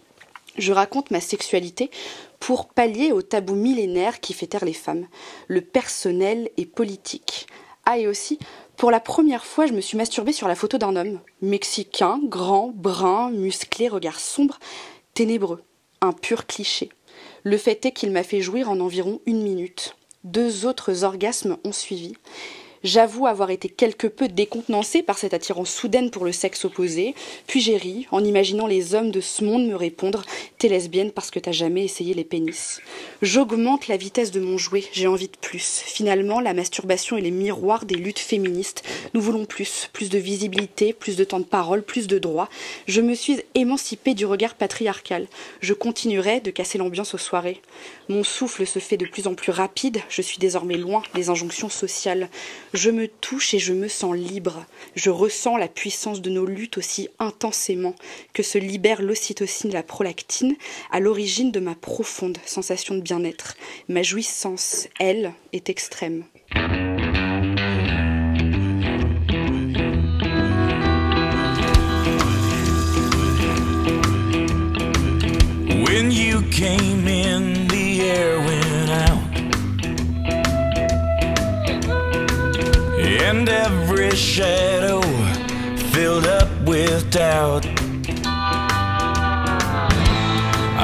Je raconte ma sexualité pour pallier au tabou millénaire qui fait taire les femmes. Le personnel est politique. Ah, et aussi, pour la première fois, je me suis masturbée sur la photo d'un homme. Mexicain, grand, brun, musclé, regard sombre, ténébreux. Un pur cliché. Le fait est qu'il m'a fait jouir en environ une minute. Deux autres orgasmes ont suivi. J'avoue avoir été quelque peu décontenancée par cette attirance soudaine pour le sexe opposé, puis j'ai ri en imaginant les hommes de ce monde me répondre T'es lesbienne parce que t'as jamais essayé les pénis. J'augmente la vitesse de mon jouet, j'ai envie de plus. Finalement, la masturbation est les miroirs des luttes féministes. Nous voulons plus, plus de visibilité, plus de temps de parole, plus de droits. Je me suis émancipée du regard patriarcal. Je continuerai de casser l'ambiance aux soirées. Mon souffle se fait de plus en plus rapide, je suis désormais loin des injonctions sociales. Je me touche et je me sens libre. Je ressens la puissance de nos luttes aussi intensément que se libère l'ocytocine la prolactine à l'origine de ma profonde sensation de bien-être. Ma jouissance, elle, est extrême. And every shadow filled up with doubt.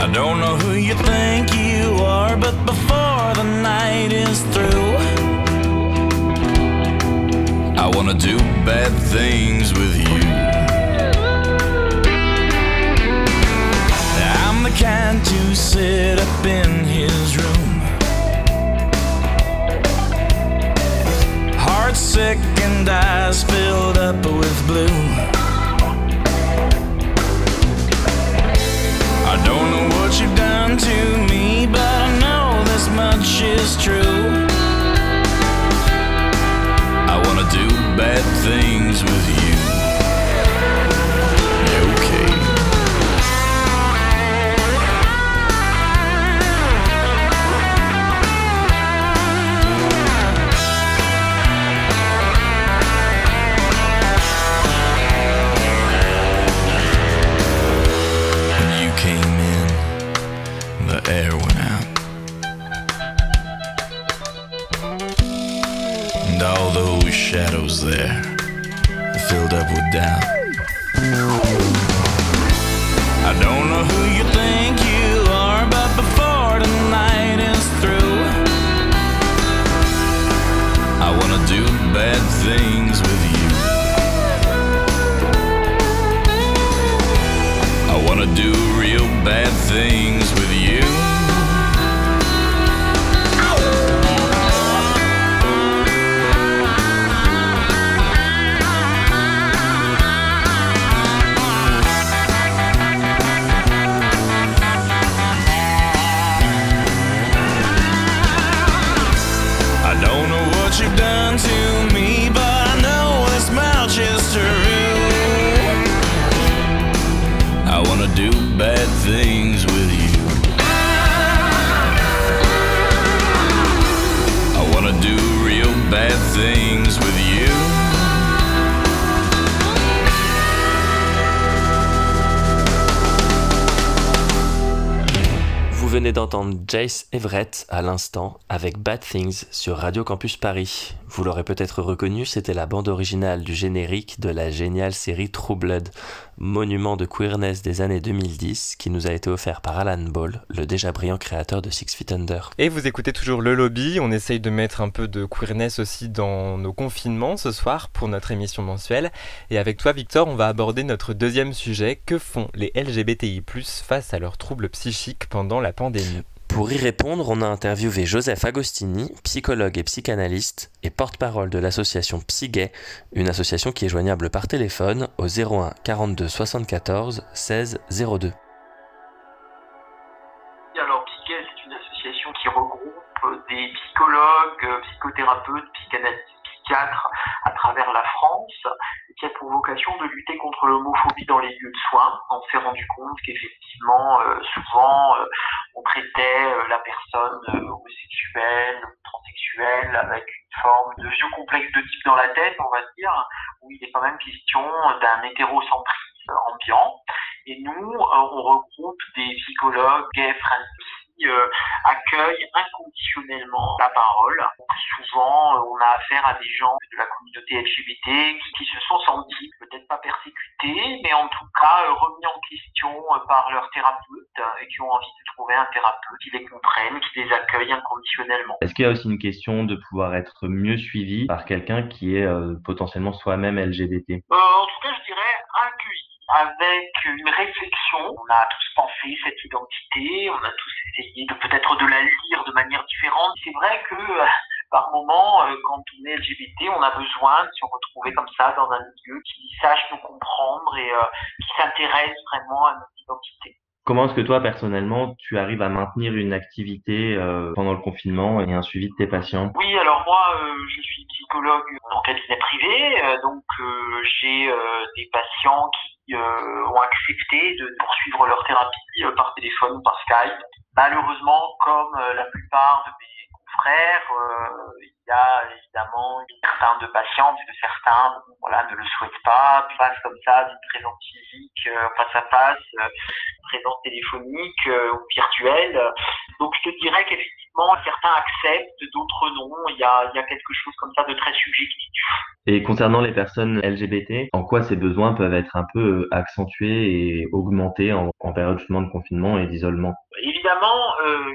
I don't know who you think you are, but before the night is through, I wanna do bad things with you. I'm the kind to sit up in his room. Heart sick and eyes filled up with blue. I don't know what you've done to me, but I know this much is true. I wanna do bad things with you. Shadows there filled up with doubt. I don't know who you think you are, but before the night is through, I wanna do bad things with you. I wanna do real bad things with you. D'entendre Jace Everett à l'instant avec Bad Things sur Radio Campus Paris. Vous l'aurez peut-être reconnu, c'était la bande originale du générique de la géniale série True Blood, monument de queerness des années 2010 qui nous a été offert par Alan Ball, le déjà brillant créateur de Six Feet Under. Et vous écoutez toujours le lobby, on essaye de mettre un peu de queerness aussi dans nos confinements ce soir pour notre émission mensuelle. Et avec toi Victor, on va aborder notre deuxième sujet, que font les LGBTI + face à leurs troubles psychiques pendant la pandémie? Pour y répondre, on a interviewé Joseph Agostini, psychologue et psychanalyste et porte-parole de l'association PsyGay, une association qui est joignable par téléphone au 01 42 74 16 02. Alors PsyGay, c'est une association qui regroupe des psychologues, psychothérapeutes, psychanalystes, psychiatres à travers la France qui a pour vocation de lutter contre l'homophobie dans les lieux de soins. On s'est rendu compte qu'effectivement, euh, souvent, euh, on traitait euh, la personne homosexuelle, transsexuelle, avec une forme de vieux complexe de type dans la tête, on va dire, où il est quand même question d'un hétérocentrisme ambiant. Et nous, on regroupe des psychologues gays, qui euh, accueillent inconditionnellement la parole. souvent, on a affaire à des gens de la communauté LGBT qui, qui se sont sentis peut-être pas persécutés, mais en tout cas remis en question par leur thérapeute et qui ont envie de trouver un thérapeute qui les comprenne, qui les accueille inconditionnellement. Est-ce qu'il y a aussi une question de pouvoir être mieux suivi par quelqu'un qui est euh, potentiellement soi-même LGBT euh, En tout cas, je dirais accueilli avec une réflexion. On a tous pensé cette identité, on a tous essayé de peut-être de la lire de manière différente. C'est vrai que euh, par moment, euh, quand on est LGBT, on a besoin de se retrouver comme ça dans un milieu qui sache nous comprendre et euh, qui s'intéresse vraiment à notre identité. Comment est-ce que toi, personnellement, tu arrives à maintenir une activité pendant le confinement et un suivi de tes patients? Oui, alors moi, je suis psychologue en cabinet privé, donc j'ai des patients qui euh, ont accepté de poursuivre leur thérapie euh, par téléphone ou par Skype. Malheureusement, comme euh, la plupart de mes confrères, il y a évidemment certains de patients, de certains voilà, ne le souhaitent pas, passent comme ça d'une présence physique face à face, présence téléphonique ou virtuelle. Donc je te dirais qu'effectivement, certains acceptent, d'autres non. Il y a, il y a quelque chose comme ça de très subjectif. Et concernant les personnes LGBT, en quoi ces besoins peuvent être un peu euh, accentués et augmentés en, période justement de confinement et d'isolement? Évidemment, euh,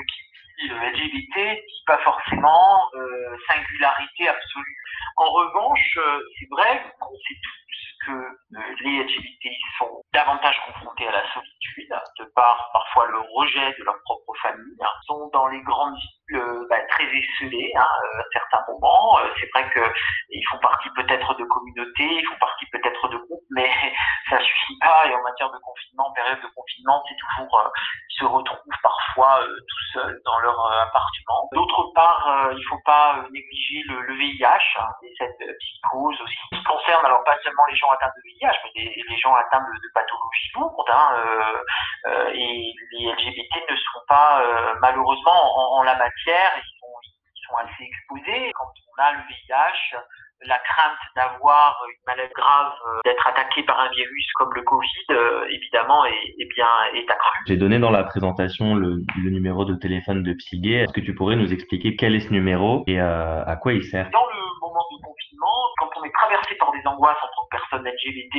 dit pas forcément euh, singularité absolue. En revanche, euh, c'est vrai qu'on sait tous que les LGBT sont davantage confrontés à la solitude, de par parfois le rejet de leur propre famille, hein, sont dans les grandes villes bah, très esselés hein, à certains moments. c'est vrai qu'ils font partie peut-être de communautés, ils font partie peut-être de groupes, mais ça suffit pas. Et en matière de confinement, en période de confinement, c'est toujours, ils se retrouvent parfois tout seuls dans leur appartement. D'autre part, il faut pas négliger le, le VIH hein, et cette psychose aussi, qui concerne alors pas seulement les gens atteints de VIH, mais les, gens atteints de, pathologies lourdes. Hein, euh, euh, et les LGBT ne sont pas euh, malheureusement en, la matière, ils sont assez exposés. Quand on a le VIH, la crainte d'avoir une maladie grave, d'être attaqué par un virus comme le Covid, évidemment, est, est, bien est accrue. J'ai donné dans la présentation le, le, numéro de téléphone de Psyguet. Est-ce que tu pourrais nous expliquer quel est ce numéro et euh, à quoi il sert? Dans le moment de confinement, quand on est traversé par des angoisses en tant que personne LGBT,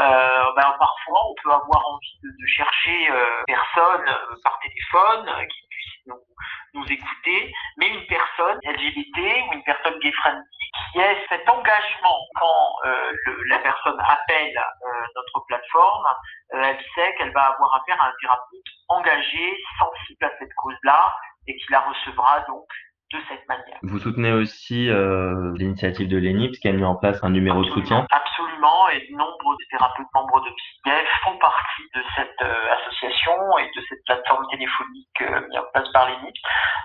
euh, ben, parfois on peut avoir envie de, de chercher euh, personne par téléphone qui nous, écouter, mais une personne LGBT ou une personne gay-friendly qui ait cet engagement quand euh, la personne appelle euh, notre plateforme, euh, elle sait qu'elle va avoir affaire à un thérapeute engagé, sensible à cette cause-là, et qui la recevra donc de cette manière. Vous soutenez aussi euh, l'initiative de l'ENIPS qui a mis en place un numéro absolument, de soutien? Absolument, et nombre de thérapeutes membres de PSIGEF font partie de cette euh, association et de cette plateforme téléphonique euh, mise en place par l'ENIPS.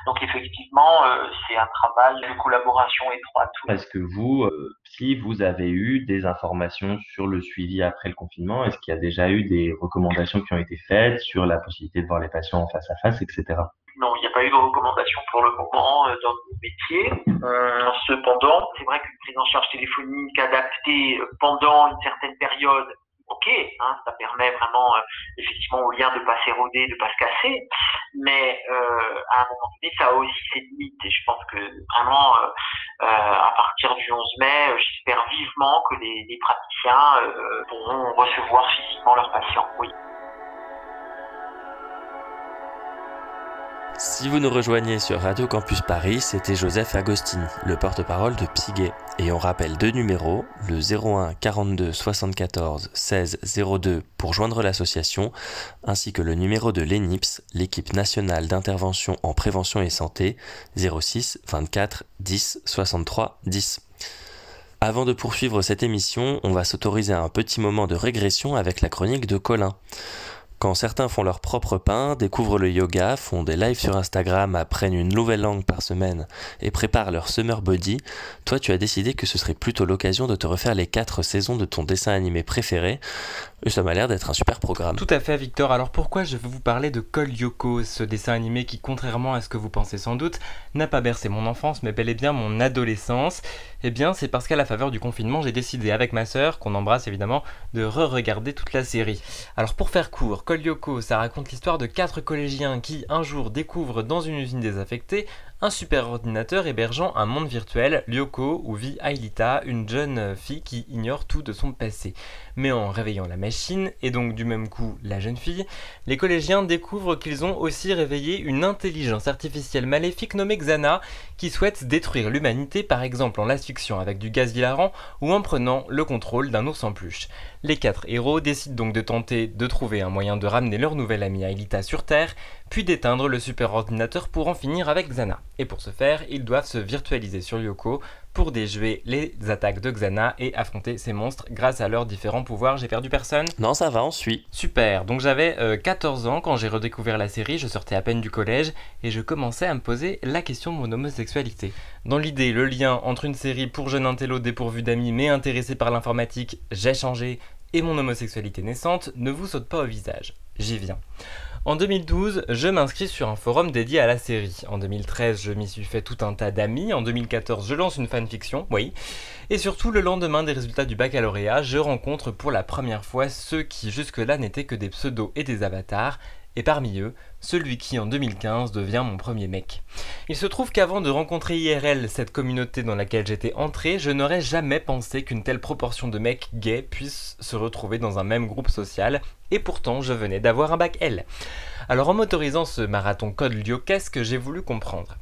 Donc effectivement, c'est un travail de collaboration étroite. Est-ce que vous, si vous avez eu des informations sur le suivi après le confinement, est-ce qu'il y a déjà eu des recommandations qui ont été faites sur la possibilité de voir les patients en face à face, etc. Non, il n'y a pas eu de recommandations pour le moment euh, dans nos métiers. Euh, cependant, c'est vrai qu'une prise en charge téléphonique adaptée pendant une certaine période ok, hein, ça permet vraiment effectivement au lien de pas s'éroder, de pas se casser, mais à un moment donné, ça a aussi ses limites. Et je pense que vraiment, à partir du 11 mai, j'espère vivement que les, les praticiens pourront recevoir physiquement leurs patients. Oui. Si vous nous rejoignez sur Radio Campus Paris, c'était Joseph Agostini, le porte-parole de Piguet. Et on rappelle deux numéros, le 01 42 74 16 02 pour joindre l'association, ainsi que le numéro de l'ENIPS, l'équipe nationale d'intervention en prévention et santé, 06 24 10 63 10. Avant de poursuivre cette émission, on va s'autoriser un petit moment de régression avec la chronique de Colin. Quand certains font leur propre pain, découvrent le yoga, font des lives sur Instagram, apprennent une nouvelle langue par semaine et préparent leur summer body, toi tu as décidé que ce serait plutôt l'occasion de te refaire les 4 saisons de ton dessin animé préféré. Et ça m'a l'air d'être un super programme. Tout à fait Victor, alors pourquoi je veux vous parler de Col Yoko, ce dessin animé qui contrairement à ce que vous pensez sans doute, n'a pas bercé mon enfance mais bel et bien mon adolescence Eh bien c'est parce qu'à la faveur du confinement j'ai décidé avec ma sœur, qu'on embrasse évidemment, de re-regarder toute la série. Alors pour faire court, Yoko, ça raconte l'histoire de quatre collégiens qui, un jour, découvrent dans une usine désaffectée un super ordinateur hébergeant un monde virtuel, Lyoko, où vit Ailita, une jeune fille qui ignore tout de son passé. Mais en réveillant la machine, et donc du même coup la jeune fille, les collégiens découvrent qu'ils ont aussi réveillé une intelligence artificielle maléfique nommée Xana, qui souhaite détruire l'humanité par exemple en l'asphyxiant avec du gaz hilarant ou en prenant le contrôle d'un ours en peluche. Les quatre héros décident donc de tenter de trouver un moyen de ramener leur nouvelle amie Aelita sur Terre, puis d'éteindre le super ordinateur pour en finir avec Xana. Et pour ce faire, ils doivent se virtualiser sur Yoko pour déjouer les attaques de Xana et affronter ces monstres grâce à leurs différents pouvoirs. J'ai perdu personne Non, ça va, on suit. Super, donc j'avais 14 euh, ans quand j'ai redécouvert la série, je sortais à peine du collège et je commençais à me poser la question de mon homosexualité. Dans l'idée, le lien entre une série pour jeunes intello dépourvu d'amis mais intéressé par l'informatique, j'ai changé, et mon homosexualité naissante ne vous saute pas au visage. J'y viens. En 2012, je m'inscris sur un forum dédié à la série. En 2013, je m'y suis fait tout un tas d'amis. En 2014, je lance une fanfiction, oui. Et surtout, le lendemain des résultats du baccalauréat, je rencontre pour la première fois ceux qui jusque-là n'étaient que des pseudos et des avatars, et parmi eux, celui qui en 2015 devient mon premier mec. Il se trouve qu'avant de rencontrer IRL, cette communauté dans laquelle j'étais entré, je n'aurais jamais pensé qu'une telle proportion de mecs gays puisse se retrouver dans un même groupe social, et pourtant je venais d'avoir un bac L. Alors en m'autorisant ce marathon code liokesque, j'ai voulu comprendre.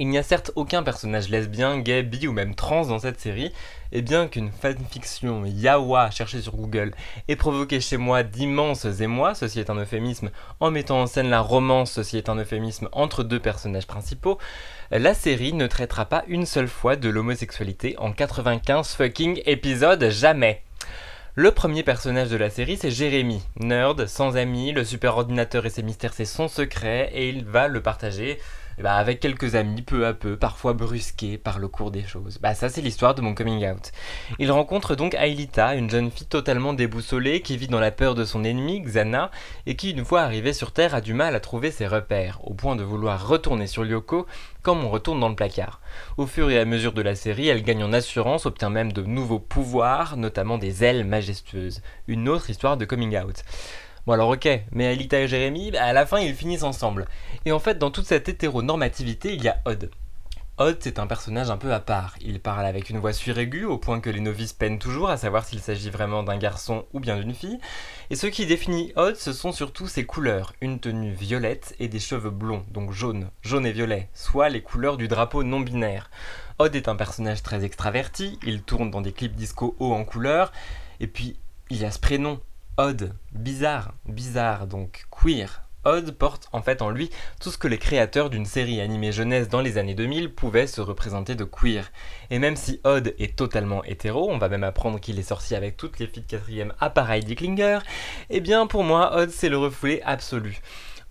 Il n'y a certes aucun personnage lesbien, gay, bi ou même trans dans cette série, et bien qu'une fanfiction yawa cherchée sur Google ait provoqué chez moi d'immenses émois, ceci est un euphémisme, en mettant en scène la romance, ceci est un euphémisme, entre deux personnages principaux, la série ne traitera pas une seule fois de l'homosexualité en 95 fucking épisodes, jamais. Le premier personnage de la série, c'est Jérémy, nerd, sans amis, le super ordinateur et ses mystères, c'est son secret, et il va le partager eh ben, avec quelques amis, peu à peu, parfois brusqués par le cours des choses. Bah ça c'est l'histoire de mon coming out. Il rencontre donc Ailita, une jeune fille totalement déboussolée qui vit dans la peur de son ennemi, Xana, et qui une fois arrivée sur Terre a du mal à trouver ses repères, au point de vouloir retourner sur Lyoko comme on retourne dans le placard. Au fur et à mesure de la série, elle gagne en assurance, obtient même de nouveaux pouvoirs, notamment des ailes majestueuses. Une autre histoire de coming out. Bon alors ok, mais Alita et Jérémy, bah, à la fin ils finissent ensemble. Et en fait dans toute cette hétéronormativité il y a Odd. Odd c'est un personnage un peu à part. Il parle avec une voix suraiguë au point que les novices peinent toujours à savoir s'il s'agit vraiment d'un garçon ou bien d'une fille. Et ce qui définit Odd ce sont surtout ses couleurs. Une tenue violette et des cheveux blonds, donc jaune, jaune et violet, soit les couleurs du drapeau non binaire. Odd est un personnage très extraverti, il tourne dans des clips disco hauts en couleurs, et puis il y a ce prénom, Odd, bizarre, bizarre, donc queer. Odd porte en fait en lui tout ce que les créateurs d'une série animée jeunesse dans les années 2000 pouvaient se représenter de queer. Et même si Odd est totalement hétéro, on va même apprendre qu'il est sorti avec toutes les filles de quatrième à pareil Klinger, eh bien pour moi Odd c'est le refoulé absolu.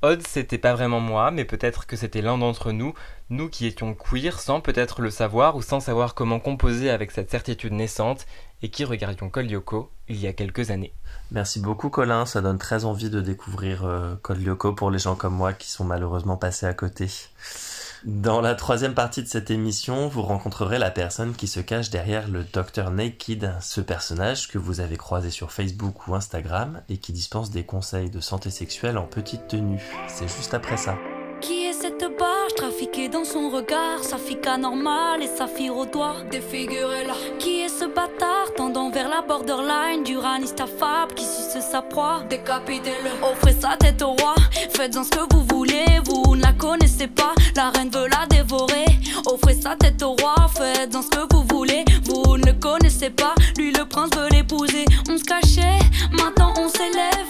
Odd, c'était pas vraiment moi, mais peut-être que c'était l'un d'entre nous, nous qui étions queer sans peut-être le savoir ou sans savoir comment composer avec cette certitude naissante et qui regardions Code Lyoko il y a quelques années. Merci beaucoup Colin, ça donne très envie de découvrir euh, Code Lyoko pour les gens comme moi qui sont malheureusement passés à côté. Dans la troisième partie de cette émission, vous rencontrerez la personne qui se cache derrière le Dr Naked, ce personnage que vous avez croisé sur Facebook ou Instagram et qui dispense des conseils de santé sexuelle en petite tenue. C'est juste après ça. Qui est cette dans son regard Sa fille anormale et sa fille au doigt. Défigurée là Qui est ce bâtard tendant vers la borderline Du raniste affable qui suce sa proie? Décapitez-le Offrez sa tête au roi. Faites-en ce que vous voulez Vous ne la connaissez pas. La reine veut la dévorer. Offrez sa tête au roi. Faites-en ce que vous voulez Vous ne le connaissez pas. Lui le prince veut l'épouser. On se cachait Maintenant on s'élève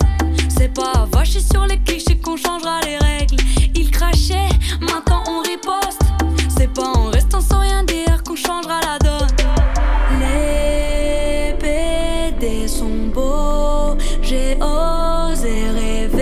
C'est pas vacher sur les clichés qu'on changera les règles il crachait, maintenant on riposte. C'est pas en restant sans rien dire qu'on changera la donne. Les PD sont beaux, j'ai osé rêver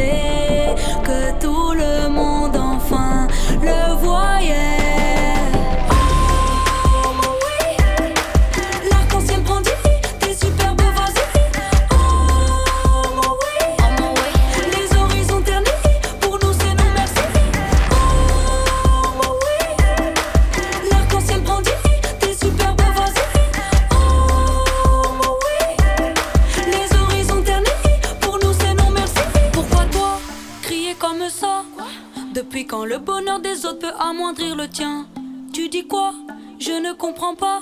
des autres peut amoindrir le tien Tu dis quoi? Je ne comprends pas.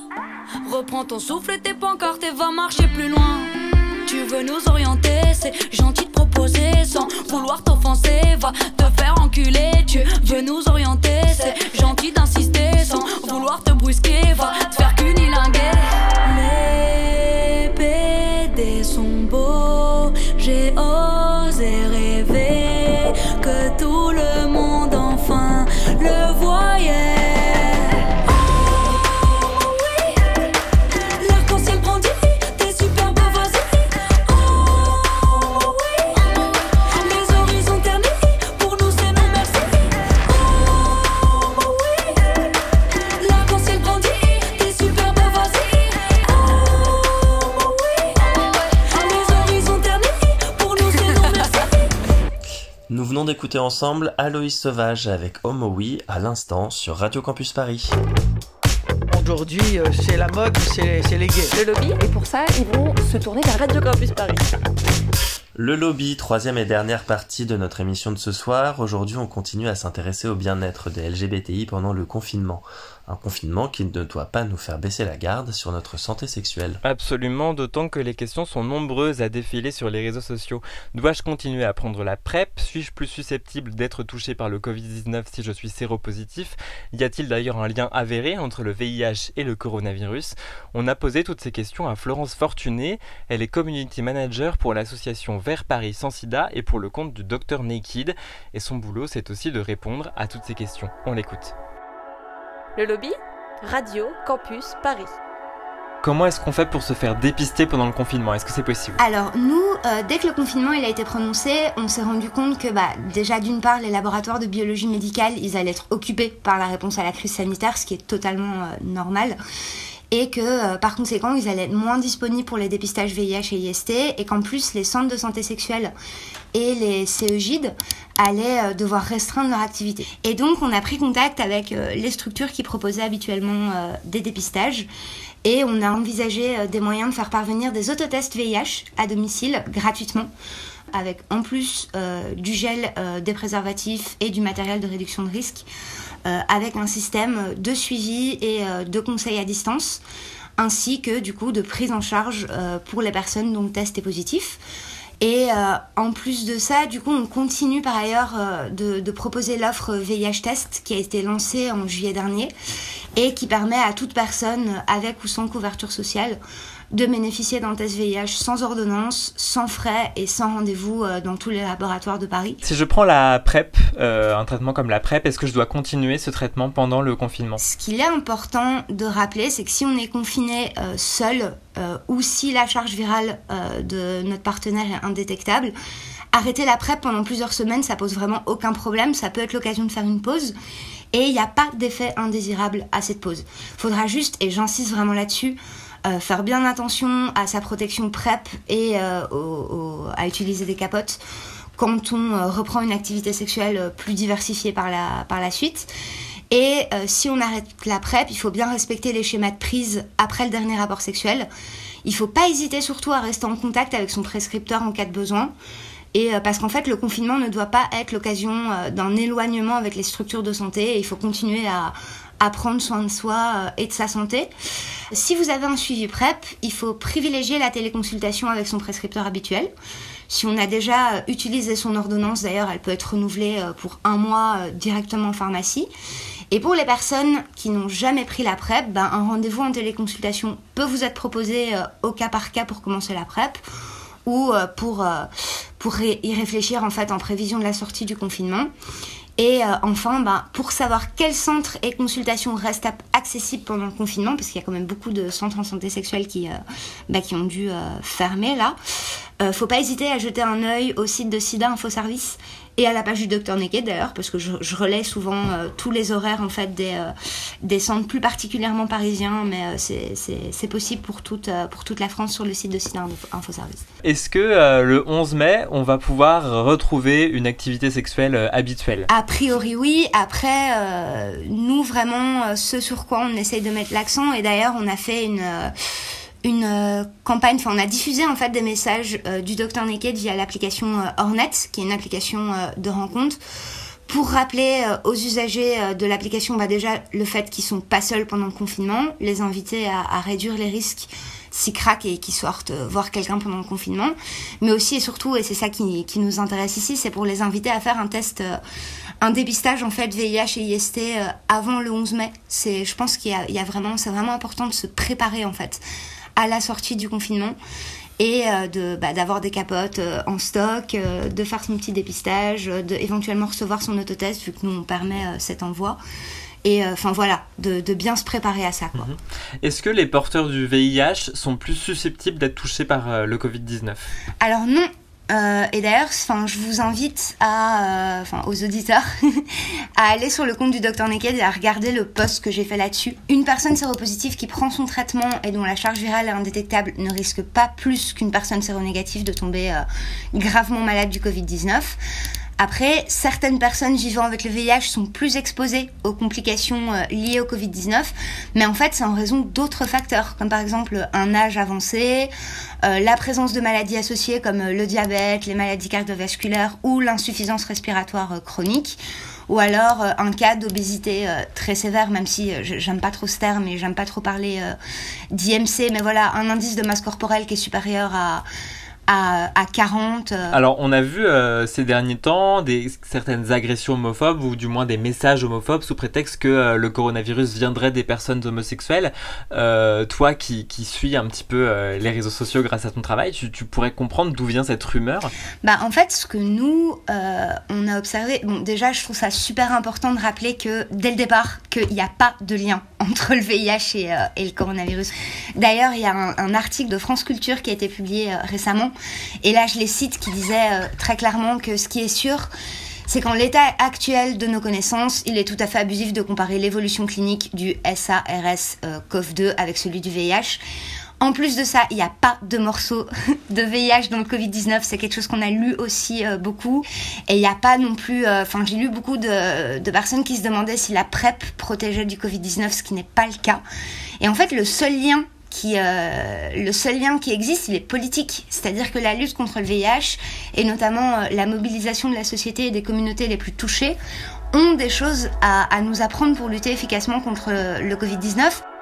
Reprends ton souffle et tes pancartes et va marcher plus loin. Tu veux nous orienter, c'est gentil de proposer sans vouloir t'offenser. Va te faire enculer, tu veux nous orienter, c'est gentil d'insister sans vouloir te brusquer. Va te faire cunilinguer. Les PD sont beaux, j'ai osé rêver le d'écouter ensemble Aloïs Sauvage avec Homo Oui à l'instant sur Radio Campus Paris. Aujourd'hui, euh, c'est la mode, c'est c'est les gays. Le lobby, et pour ça, ils vont se tourner vers Radio Campus Paris. Le lobby, troisième et dernière partie de notre émission de ce soir. Aujourd'hui, on continue à s'intéresser au bien-être des LGBTI pendant le confinement. Un confinement qui ne doit pas nous faire baisser la garde sur notre santé sexuelle. Absolument, d'autant que les questions sont nombreuses à défiler sur les réseaux sociaux. Dois-je continuer à prendre la PrEP? Suis-je plus susceptible d'être touché par le Covid-19 si je suis séropositif? Y a-t-il d'ailleurs un lien avéré entre le VIH et le coronavirus? On a posé toutes ces questions à Florence Fortuné. Elle est community manager pour l'association Vert Paris Sans Sida et pour le compte du Dr Naked. Et son boulot, c'est aussi de répondre à toutes ces questions. On l'écoute. Le lobby Radio Campus Paris. Comment est-ce qu'on fait pour se faire dépister pendant le confinement? Est-ce que c'est possible? Alors nous, euh, dès que le confinement il a été prononcé, on s'est rendu compte que bah, déjà d'une part les laboratoires de biologie médicale, ils allaient être occupés par la réponse à la crise sanitaire, ce qui est totalement euh, normal. Et que euh, par conséquent, ils allaient être moins disponibles pour les dépistages VIH et IST, et qu'en plus, les centres de santé sexuelle et les CEGID allaient euh, devoir restreindre leur activité. Et donc, on a pris contact avec euh, les structures qui proposaient habituellement des dépistages. Et on a envisagé des moyens de faire parvenir des autotests VIH à domicile gratuitement, avec en plus du gel, des préservatifs et du matériel de réduction de risque, avec un système de suivi et euh, de conseil à distance, ainsi que du coup de prise en charge euh, pour les personnes dont le test est positif. Et euh, en plus de ça, du coup, on continue par ailleurs euh, de, de proposer l'offre VIH Test qui a été lancée en juillet dernier et qui permet à toute personne avec ou sans couverture sociale de bénéficier d'un test VIH sans ordonnance, sans frais et sans rendez-vous euh, dans tous les laboratoires de Paris. Si je prends la PrEP, euh, un traitement comme la PrEP, est-ce que je dois continuer ce traitement pendant le confinement? Ce qu'il est important de rappeler, c'est que si on est confiné euh, seul euh, ou si la charge virale de notre partenaire est indétectable, arrêter la PrEP pendant plusieurs semaines, ça pose vraiment aucun problème. Ça peut être l'occasion de faire une pause. Et il n'y a pas d'effet indésirable à cette pause. Faudra juste, et j'insiste vraiment là-dessus, euh, faire bien attention à sa protection PrEP et euh, au- au- à utiliser des capotes quand on euh, reprend une activité sexuelle euh, plus diversifiée par la, par la suite. Et euh, si on arrête la PrEP, il faut bien respecter les schémas de prise après le dernier rapport sexuel. Il faut pas hésiter surtout à rester en contact avec son prescripteur en cas de besoin. Et parce qu'en fait, le confinement ne doit pas être l'occasion d'un éloignement avec les structures de santé. Il faut continuer à, prendre soin de soi et de sa santé. Si vous avez un suivi PrEP, il faut privilégier la téléconsultation avec son prescripteur habituel. Si on a déjà utilisé son ordonnance, d'ailleurs, elle peut être renouvelée pour un mois directement en pharmacie. Et pour les personnes qui n'ont jamais pris la PrEP, ben, un rendez-vous en téléconsultation peut vous être proposé euh, au cas par cas pour commencer la PrEP ou euh, pour, euh, pour y réfléchir en fait en prévision de la sortie du confinement. Et enfin, ben, pour savoir quels centres et consultations restent accessibles pendant le confinement, parce qu'il y a quand même beaucoup de centres en santé sexuelle qui, ben, qui ont dû fermer là, faut pas hésiter à jeter un œil au site de SIDA Info Service et à la page du docteur Naked d'ailleurs, parce que je, je relais souvent euh, tous les horaires en fait des, euh, des centres plus particulièrement parisiens, mais euh, c'est possible pour toute, pour toute la France sur le site de Sida Info Service. Est-ce que le 11 mai, on va pouvoir retrouver une activité sexuelle habituelle? A priori oui, après, nous vraiment, ce sur quoi on essaye de mettre l'accent, et d'ailleurs on a fait une une euh, campagne, enfin on a diffusé en fait des messages euh, du Dr Naked via l'application euh, Hornet, qui est une application de rencontre, pour rappeler aux usagers de l'application bah déjà le fait qu'ils sont pas seuls pendant le confinement, les inviter à, à réduire les risques s'ils craquent et qu'ils sortent voir quelqu'un pendant le confinement, mais aussi et surtout, et c'est ça qui, qui, nous intéresse ici, c'est pour les inviter à faire un test un dépistage en fait VIH et IST avant le 11 mai. C'est, je pense qu'il y y a vraiment, c'est vraiment important de se préparer en fait à la sortie du confinement et euh, de bah, d'avoir des capotes euh, en stock, euh, de faire son petit dépistage, de éventuellement recevoir son autotest vu que nous on permet cet envoi. Et enfin voilà, de, de, bien se préparer à ça. Mhm. Est-ce que les porteurs du VIH sont plus susceptibles d'être touchés par le Covid-19 Alors non, euh, et d'ailleurs, je vous invite à, euh, aux auditeurs, à aller sur le compte du Dr Naked et à regarder le post que j'ai fait là-dessus. Une personne séropositive qui prend son traitement et dont la charge virale est indétectable ne risque pas plus qu'une personne séronégative de tomber euh, gravement malade du Covid-19. Après, certaines personnes vivant avec le VIH sont plus exposées aux complications euh, liées au Covid-19, mais en fait, c'est en raison d'autres facteurs, comme par exemple un âge avancé, euh, la présence de maladies associées comme euh, le diabète, les maladies cardiovasculaires ou l'insuffisance respiratoire chronique ou alors un cas d'obésité très sévère, même si j'aime pas trop ce terme et j'aime pas trop parler d'IMC, mais voilà, un indice de masse corporelle qui est supérieur à à, 40. Euh. Alors, on a vu euh, ces derniers temps des, certaines agressions homophobes ou du moins des messages homophobes sous prétexte que euh, le coronavirus viendrait des personnes homosexuelles. toi qui, qui suis un petit peu les réseaux sociaux grâce à ton travail, tu, tu pourrais comprendre d'où vient cette rumeur? Bah, en fait, ce que nous, on a observé, bon, déjà, je trouve ça super important de rappeler que dès le départ, qu'il n'y a pas de lien entre le VIH et, et le coronavirus. D'ailleurs, il y a un, un, article de France Culture qui a été publié récemment et là, je les cite qui disaient euh, très clairement que ce qui est sûr, c'est qu'en l'état actuel de nos connaissances, il est tout à fait abusif de comparer l'évolution clinique du SARS-CoV-2 euh, avec celui du VIH. En plus de ça, il n'y a pas de morceau de VIH dans le Covid-19. C'est quelque chose qu'on a lu aussi euh, beaucoup. Et il n'y a pas non plus... Enfin, j'ai lu beaucoup de, de, personnes qui se demandaient si la PrEP protégeait du Covid-19, ce qui n'est pas le cas. Et en fait, le seul lien qui, euh, le seul lien qui existe, il est politique. C'est-à-dire que la lutte contre le VIH, et notamment euh, la mobilisation de la société et des communautés les plus touchées, ont des choses à, à nous apprendre pour lutter efficacement contre le Covid-19.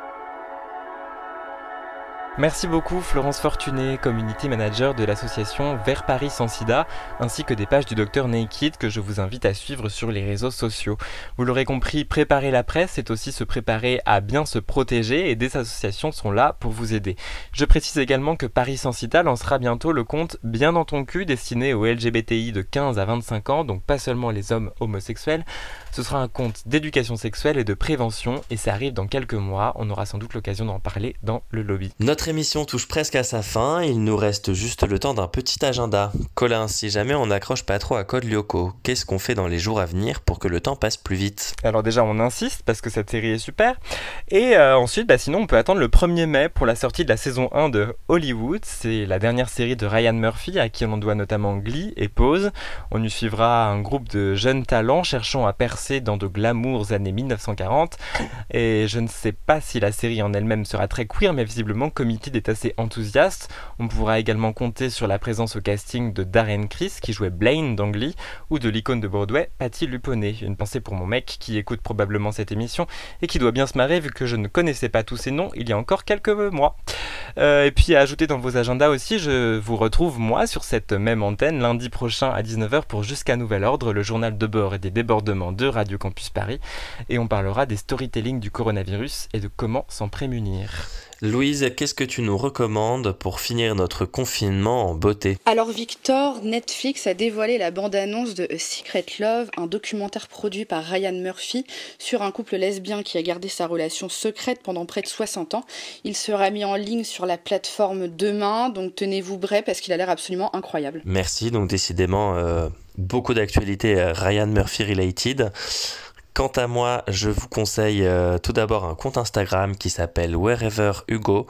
Merci beaucoup Florence Fortuné, community manager de l'association Vers Paris sans sida, ainsi que des pages du docteur Naked que je vous invite à suivre sur les réseaux sociaux. Vous l'aurez compris, préparer la presse, c'est aussi se préparer à bien se protéger et des associations sont là pour vous aider. Je précise également que Paris sans sida lancera bientôt le compte Bien dans ton cul destiné aux LGBTI de 15 à 25 ans, donc pas seulement les hommes homosexuels. Ce sera un compte d'éducation sexuelle et de prévention et ça arrive dans quelques mois, on aura sans doute l'occasion d'en parler dans le lobby. Notre émission touche presque à sa fin, il nous reste juste le temps d'un petit agenda. Colin, si jamais on n'accroche pas trop à Code Lyoko, qu'est-ce qu'on fait dans les jours à venir pour que le temps passe plus vite? Alors déjà on insiste parce que cette série est super. Et euh, ensuite, bah, sinon on peut attendre le 1er mai pour la sortie de la saison 1 de Hollywood. C'est la dernière série de Ryan Murphy à qui on doit notamment Glee et Pose. On y suivra un groupe de jeunes talents cherchant à percer dans de glamours années 1940. Et je ne sais pas si la série en elle-même sera très queer, mais visiblement Committed est assez enthousiaste. On pourra également compter sur la présence au casting de Darren Criss qui jouait Blaine dans Glee ou de l'icône de Broadway, Patty Luponet. Une pensée pour mon mec qui écoute probablement cette émission et qui doit bien se marrer vu que je ne connaissais pas tous ces noms il y a encore quelques mois. Euh, et puis à ajouter dans vos agendas aussi, je vous retrouve moi sur cette même antenne lundi prochain à 19h pour Jusqu'à Nouvel Ordre, le journal de bord et des débordements de Radio Campus Paris. Et on parlera des storytelling du coronavirus et de comment s'en prémunir. Louise, qu'est-ce que tu nous recommandes pour finir notre confinement en beauté? Alors Victor, Netflix a dévoilé la bande-annonce de A Secret Love, un documentaire produit par Ryan Murphy sur un couple lesbien qui a gardé sa relation secrète pendant près de 60 ans. Il sera mis en ligne sur la plateforme demain, donc tenez-vous prêts parce qu'il a l'air absolument incroyable. Merci, donc décidément euh, beaucoup d'actualités euh, Ryan Murphy related. Quant à moi, je vous conseille euh, tout d'abord un compte Instagram qui s'appelle Wherever Hugo.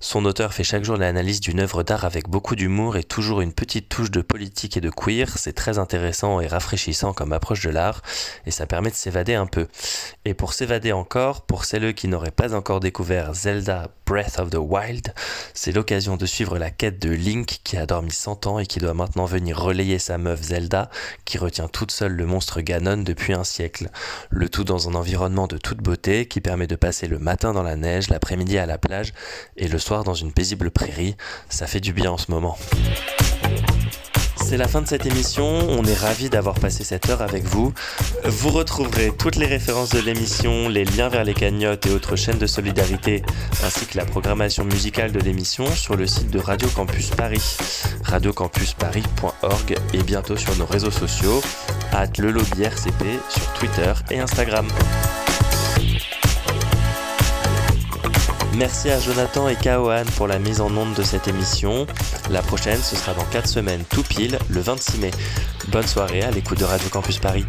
Son auteur fait chaque jour l'analyse d'une œuvre d'art avec beaucoup d'humour et toujours une petite touche de politique et de queer. C'est très intéressant et rafraîchissant comme approche de l'art et ça permet de s'évader un peu. Et pour s'évader encore, pour celles qui n'auraient pas encore découvert Zelda Breath of the Wild, c'est l'occasion de suivre la quête de Link qui a dormi 100 ans et qui doit maintenant venir relayer sa meuf Zelda qui retient toute seule le monstre Ganon depuis un siècle. Le tout dans un environnement de toute beauté qui permet de passer le matin dans la neige, l'après-midi à la plage et le soir dans une paisible prairie. Ça fait du bien en ce moment. C'est la fin de cette émission, on est ravis d'avoir passé cette heure avec vous. Vous retrouverez toutes les références de l'émission, les liens vers les cagnottes et autres chaînes de solidarité, ainsi que la programmation musicale de l'émission sur le site de Radio Campus Paris, radiocampusparis.org et bientôt sur nos réseaux sociaux, at le lobby RCP sur Twitter et Instagram. Merci à Jonathan et Kaohan pour la mise en onde de cette émission. La prochaine, ce sera dans 4 semaines, tout pile, le 26 mai. Bonne soirée à l'écoute de Radio Campus Paris.